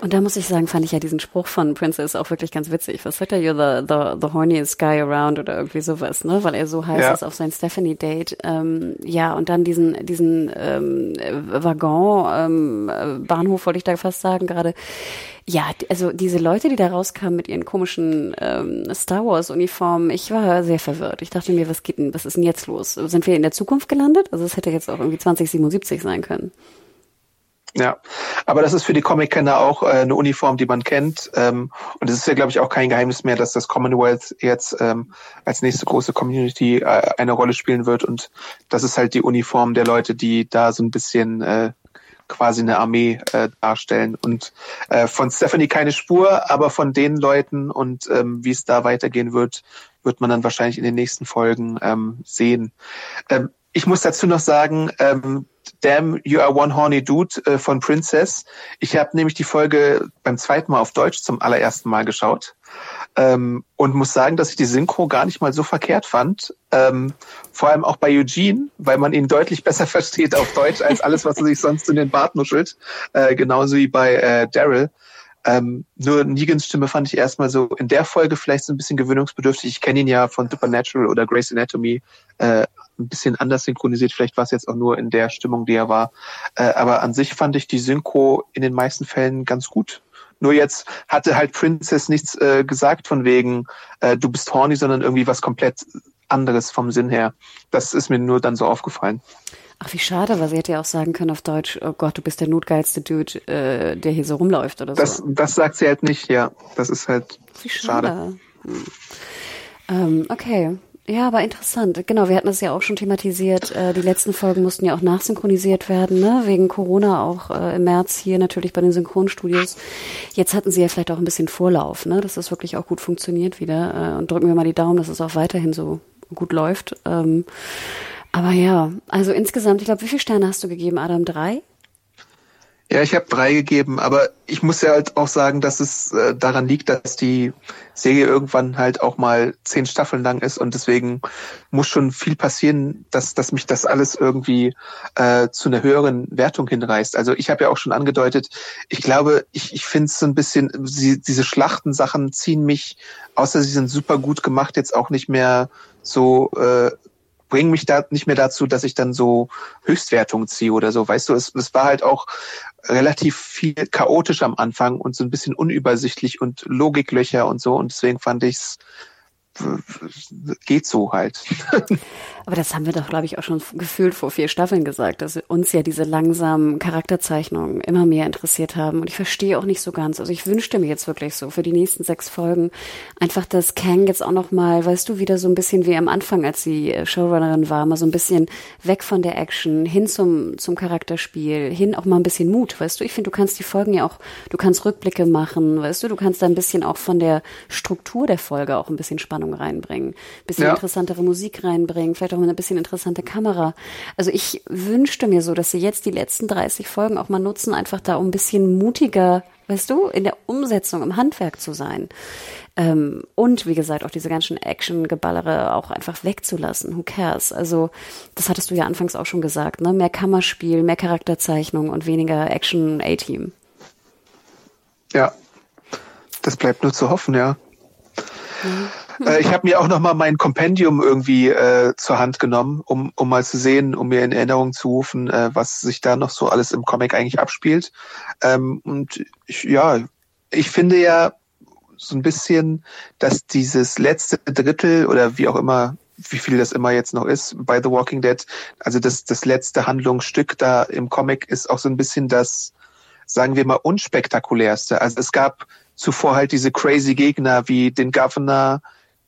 Und da muss ich sagen, fand ich ja diesen Spruch von Princess auch wirklich ganz witzig. Was sagt er? You're the, the, the horniest guy around oder irgendwie sowas, ne? Weil er so heiß ja. ist auf sein Stephanie-Date. Ähm, ja, und dann diesen, diesen ähm, Waggon, ähm, Bahnhof wollte ich da fast sagen gerade. Ja, also diese Leute, die da rauskamen mit ihren komischen ähm, Star Wars Uniformen, ich war sehr verwirrt. Ich dachte mir, was geht denn, was ist denn jetzt los? Sind wir in der Zukunft gelandet? Also es hätte jetzt auch irgendwie 2077 sein können. Ja, aber das ist für die Comic-Kenner auch äh, eine Uniform, die man kennt. Ähm, und es ist ja, glaube ich, auch kein Geheimnis mehr, dass das Commonwealth jetzt ähm, als nächste große Community äh, eine Rolle spielen wird. Und das ist halt die Uniform der Leute, die da so ein bisschen äh, quasi eine Armee äh, darstellen. Und äh, von Stephanie keine Spur, aber von den Leuten und ähm, wie es da weitergehen wird, wird man dann wahrscheinlich in den nächsten Folgen ähm, sehen. Ähm, ich muss dazu noch sagen, ähm, Damn, You Are One Horny Dude äh, von Princess. Ich habe nämlich die Folge beim zweiten Mal auf Deutsch zum allerersten Mal geschaut ähm, und muss sagen, dass ich die Synchro gar nicht mal so verkehrt fand. Ähm, vor allem auch bei Eugene, weil man ihn deutlich besser <laughs> versteht auf Deutsch als alles, was er sich sonst in den Bart nuschelt. Äh, genauso wie bei äh, Daryl. Ähm, nur Negans Stimme fand ich erstmal so in der Folge vielleicht so ein bisschen gewöhnungsbedürftig. Ich kenne ihn ja von Supernatural oder Grey's Anatomy äh, ein bisschen anders synchronisiert. Vielleicht war es jetzt auch nur in der Stimmung, die er war. Äh, aber an sich fand ich die Synchro in den meisten Fällen ganz gut. Nur jetzt hatte halt Princess nichts äh, gesagt von wegen, äh, du bist horny, sondern irgendwie was komplett anderes vom Sinn her. Das ist mir nur dann so aufgefallen. Ach, wie schade, weil sie hätte ja auch sagen können auf Deutsch, oh Gott, du bist der notgeilste Dude, äh, der hier so rumläuft oder das, so. Das sagt sie halt nicht, ja. Das ist halt wie schade. schade. Hm. Ähm, okay. Ja, aber interessant. Genau, wir hatten das ja auch schon thematisiert. Äh, die letzten Folgen mussten ja auch nachsynchronisiert werden, ne? wegen Corona auch äh, im März hier natürlich bei den Synchronstudios. Jetzt hatten sie ja vielleicht auch ein bisschen Vorlauf, ne? dass das wirklich auch gut funktioniert wieder. Äh, und drücken wir mal die Daumen, dass es auch weiterhin so gut läuft. Ähm, aber ja, also insgesamt, ich glaube, wie viele Sterne hast du gegeben, Adam? Drei? Ja, ich habe drei gegeben, aber ich muss ja halt auch sagen, dass es äh, daran liegt, dass die Serie irgendwann halt auch mal zehn Staffeln lang ist und deswegen muss schon viel passieren, dass, dass mich das alles irgendwie äh, zu einer höheren Wertung hinreißt. Also ich habe ja auch schon angedeutet, ich glaube, ich, ich finde es so ein bisschen, sie, diese Schlachtensachen ziehen mich, außer sie sind super gut gemacht, jetzt auch nicht mehr so äh, bringen mich da nicht mehr dazu, dass ich dann so Höchstwertungen ziehe oder so. Weißt du, es, es war halt auch relativ viel chaotisch am Anfang und so ein bisschen unübersichtlich und Logiklöcher und so. Und deswegen fand ich es geht so halt. <laughs> Aber das haben wir doch, glaube ich, auch schon gefühlt vor vier Staffeln gesagt, dass uns ja diese langsamen Charakterzeichnungen immer mehr interessiert haben. Und ich verstehe auch nicht so ganz. Also ich wünschte mir jetzt wirklich so für die nächsten sechs Folgen einfach, dass Kang jetzt auch noch mal, weißt du, wieder so ein bisschen wie am Anfang, als sie Showrunnerin war, mal so ein bisschen weg von der Action, hin zum, zum Charakterspiel, hin auch mal ein bisschen Mut, weißt du. Ich finde, du kannst die Folgen ja auch, du kannst Rückblicke machen, weißt du, du kannst da ein bisschen auch von der Struktur der Folge auch ein bisschen Spannung reinbringen, bisschen ja. interessantere Musik reinbringen, vielleicht auch mit einer bisschen interessante Kamera. Also ich wünschte mir so, dass sie jetzt die letzten 30 Folgen auch mal nutzen, einfach da um ein bisschen mutiger, weißt du, in der Umsetzung, im Handwerk zu sein. Ähm, und wie gesagt, auch diese ganzen Action-Geballere auch einfach wegzulassen. Who cares? Also, das hattest du ja anfangs auch schon gesagt, ne? Mehr Kammerspiel, mehr Charakterzeichnung und weniger Action-A-Team. Ja, das bleibt nur zu hoffen, ja. Mhm. Äh, ich habe mir auch noch mal mein Kompendium irgendwie äh, zur Hand genommen, um, um mal zu sehen, um mir in Erinnerung zu rufen, äh, was sich da noch so alles im Comic eigentlich abspielt. Ähm, und ich, ja, ich finde ja so ein bisschen, dass dieses letzte Drittel oder wie auch immer wie viel das immer jetzt noch ist bei The Walking Dead. Also das, das letzte Handlungsstück da im Comic ist auch so ein bisschen das, sagen wir mal, unspektakulärste. Also es gab zuvor halt diese crazy Gegner wie den Governor,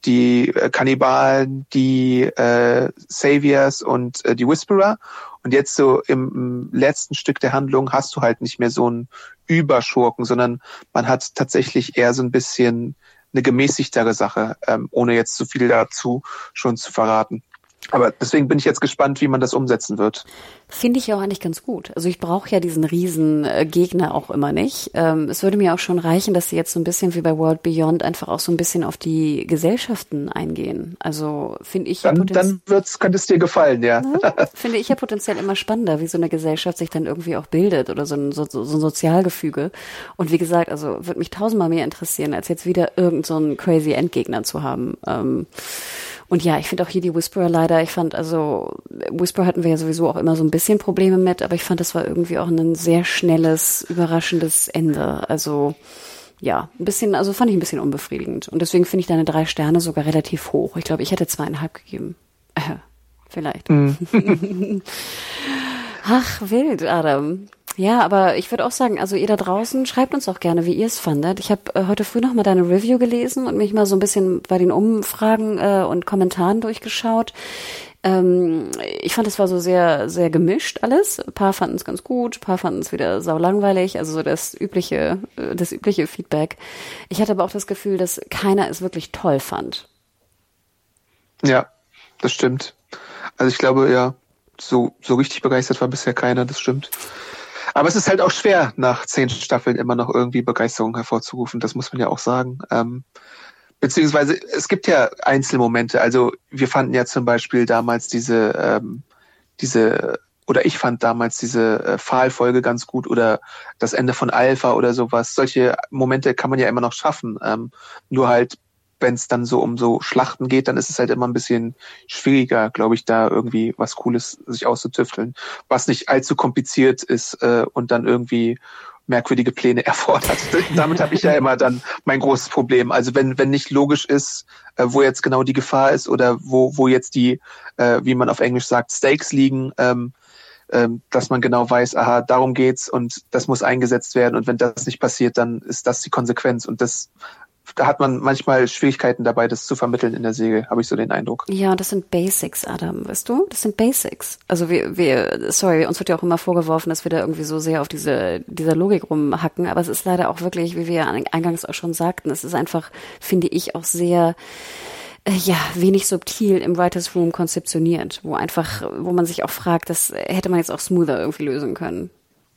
die äh, Kannibalen, die äh, Saviors und äh, die Whisperer. Und jetzt so im, letzten Stück der Handlung hast du halt nicht mehr so einen Überschurken, sondern man hat tatsächlich eher so ein bisschen eine gemäßigtere Sache, ähm, ohne jetzt zu viel dazu schon zu verraten. Aber deswegen bin ich jetzt gespannt, wie man das umsetzen wird. Finde ich ja auch eigentlich ganz gut. Also ich brauche ja diesen riesen äh, Gegner auch immer nicht. Ähm, es würde mir auch schon reichen, dass sie jetzt so ein bisschen wie bei World Beyond einfach auch so ein bisschen auf die Gesellschaften eingehen. Also finde ich dann, ja dann wird's, könnte es dir gefallen, ja. ja. Finde ich ja potenziell immer spannender, wie so eine Gesellschaft sich dann irgendwie auch bildet oder so ein, so, so ein Sozialgefüge. Und wie gesagt, also würde mich tausendmal mehr interessieren, als jetzt wieder irgendeinen so einen crazy Endgegner zu haben. Ähm, und ja, ich finde auch hier die Whisperer leider, ich fand, also Whisperer hatten wir ja sowieso auch immer so ein bisschen Probleme mit, aber ich fand, das war irgendwie auch ein sehr schnelles, überraschendes Ende. Also ja, ein bisschen, also fand ich ein bisschen unbefriedigend. Und deswegen finde ich deine drei Sterne sogar relativ hoch. Ich glaube, ich hätte zweieinhalb gegeben. Äh, <laughs> vielleicht. Mm. <laughs> Ach, wild, Adam. Ja, aber ich würde auch sagen, also ihr da draußen, schreibt uns auch gerne, wie ihr es fandet. Ich habe äh, heute früh noch mal deine Review gelesen und mich mal so ein bisschen bei den Umfragen äh, und Kommentaren durchgeschaut. Ähm, ich fand, es war so sehr, sehr gemischt alles. Ein paar fanden es ganz gut, ein paar fanden es wieder sau langweilig, also so das übliche, äh, das übliche Feedback. Ich hatte aber auch das Gefühl, dass keiner es wirklich toll fand. Ja, das stimmt. Also ich glaube, ja, so, so richtig begeistert war bisher keiner, das stimmt. Aber es ist halt auch schwer, nach zehn Staffeln immer noch irgendwie Begeisterung hervorzurufen. Das muss man ja auch sagen. Ähm, beziehungsweise es gibt ja Einzelmomente. Also wir fanden ja zum Beispiel damals diese, ähm, diese oder ich fand damals diese äh, ganz gut oder das Ende von Alpha oder sowas. Solche Momente kann man ja immer noch schaffen. Ähm, nur halt wenn es dann so um so Schlachten geht, dann ist es halt immer ein bisschen schwieriger, glaube ich, da irgendwie was Cooles sich auszutüfteln, was nicht allzu kompliziert ist äh, und dann irgendwie merkwürdige Pläne <laughs> erfordert. Damit habe ich ja immer dann mein großes Problem. Also wenn wenn nicht logisch ist, äh, wo jetzt genau die Gefahr ist oder wo wo jetzt die, äh, wie man auf Englisch sagt, Stakes liegen, ähm, ähm, dass man genau weiß, aha, darum geht's und das muss eingesetzt werden und wenn das nicht passiert, dann ist das die Konsequenz und das da hat man manchmal Schwierigkeiten dabei, das zu vermitteln in der Segel, habe ich so den Eindruck. Ja, das sind Basics, Adam, weißt du? Das sind Basics. Also wir, wir, sorry, uns wird ja auch immer vorgeworfen, dass wir da irgendwie so sehr auf diese, dieser Logik rumhacken, aber es ist leider auch wirklich, wie wir eingangs auch schon sagten, es ist einfach, finde ich, auch sehr, äh, ja, wenig subtil im Writers Room konzeptioniert, wo einfach, wo man sich auch fragt, das hätte man jetzt auch smoother irgendwie lösen können.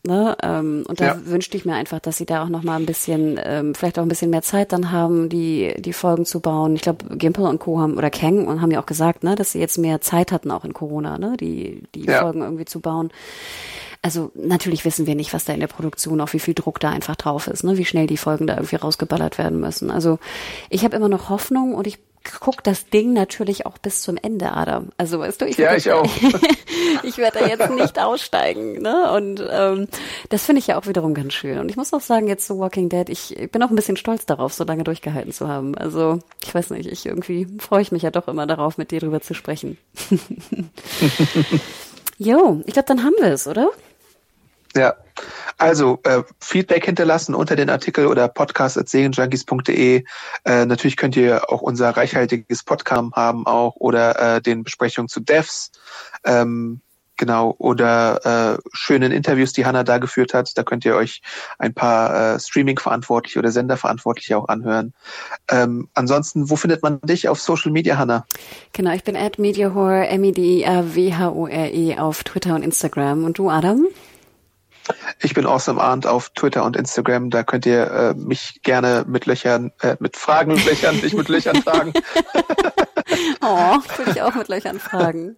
Ne? Ähm, und da ja. wünschte ich mir einfach, dass sie da auch noch mal ein bisschen, ähm, vielleicht auch ein bisschen mehr Zeit dann haben, die die Folgen zu bauen. Ich glaube, Gimple und Co. haben oder Kang und haben ja auch gesagt, ne, dass sie jetzt mehr Zeit hatten auch in Corona, ne, die die ja. Folgen irgendwie zu bauen. Also natürlich wissen wir nicht, was da in der Produktion, auch wie viel Druck da einfach drauf ist, ne, wie schnell die Folgen da irgendwie rausgeballert werden müssen. Also ich habe immer noch Hoffnung und ich guck das Ding natürlich auch bis zum Ende, Adam. Also weißt du, ich ja, ich auch. <laughs> ich werde da jetzt nicht aussteigen, ne? Und ähm, das finde ich ja auch wiederum ganz schön. Und ich muss auch sagen, jetzt zu Walking Dead, ich, ich bin auch ein bisschen stolz darauf, so lange durchgehalten zu haben. Also ich weiß nicht, ich irgendwie freue ich mich ja doch immer darauf, mit dir drüber zu sprechen. <laughs> jo, ich glaube, dann haben wir es, oder? Ja, also äh, Feedback hinterlassen unter den Artikel oder podcast.segenjunkies.de. Äh, natürlich könnt ihr auch unser reichhaltiges Podcast haben auch oder äh, den Besprechungen zu Devs. Ähm, genau, oder äh, schönen Interviews, die Hanna da geführt hat. Da könnt ihr euch ein paar äh, Streaming-Verantwortliche oder Sender-Verantwortliche auch anhören. Ähm, ansonsten, wo findet man dich auf Social Media, Hanna? Genau, ich bin at MediaHore, M-E-D-I-A-W-H-O-R-E auf Twitter und Instagram. Und du, Adam? Ich bin Awesome Arndt auf Twitter und Instagram. Da könnt ihr äh, mich gerne mit Löchern, äh, mit Fragen löchern, nicht mit Löchern fragen. <laughs> oh, würde ich auch mit Löchern fragen.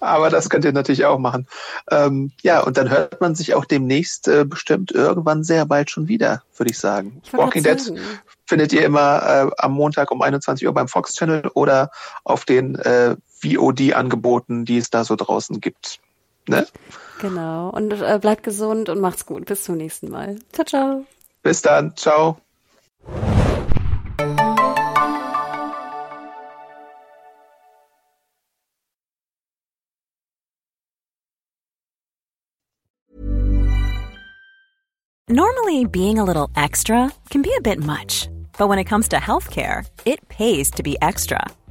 Aber das könnt ihr natürlich auch machen. Ähm, ja, und dann hört man sich auch demnächst äh, bestimmt irgendwann sehr bald schon wieder, würde ich sagen. Ich Walking Dead findet ihr immer äh, am Montag um 21 Uhr beim Fox Channel oder auf den äh, VOD-Angeboten, die es da so draußen gibt. Ne? Genau. Und äh, bleibt gesund und macht's gut. Bis zum nächsten Mal. Ciao, ciao. Bis dann. Ciao. Normally, being a little extra can be a bit much. But when it comes to healthcare, it pays to be extra.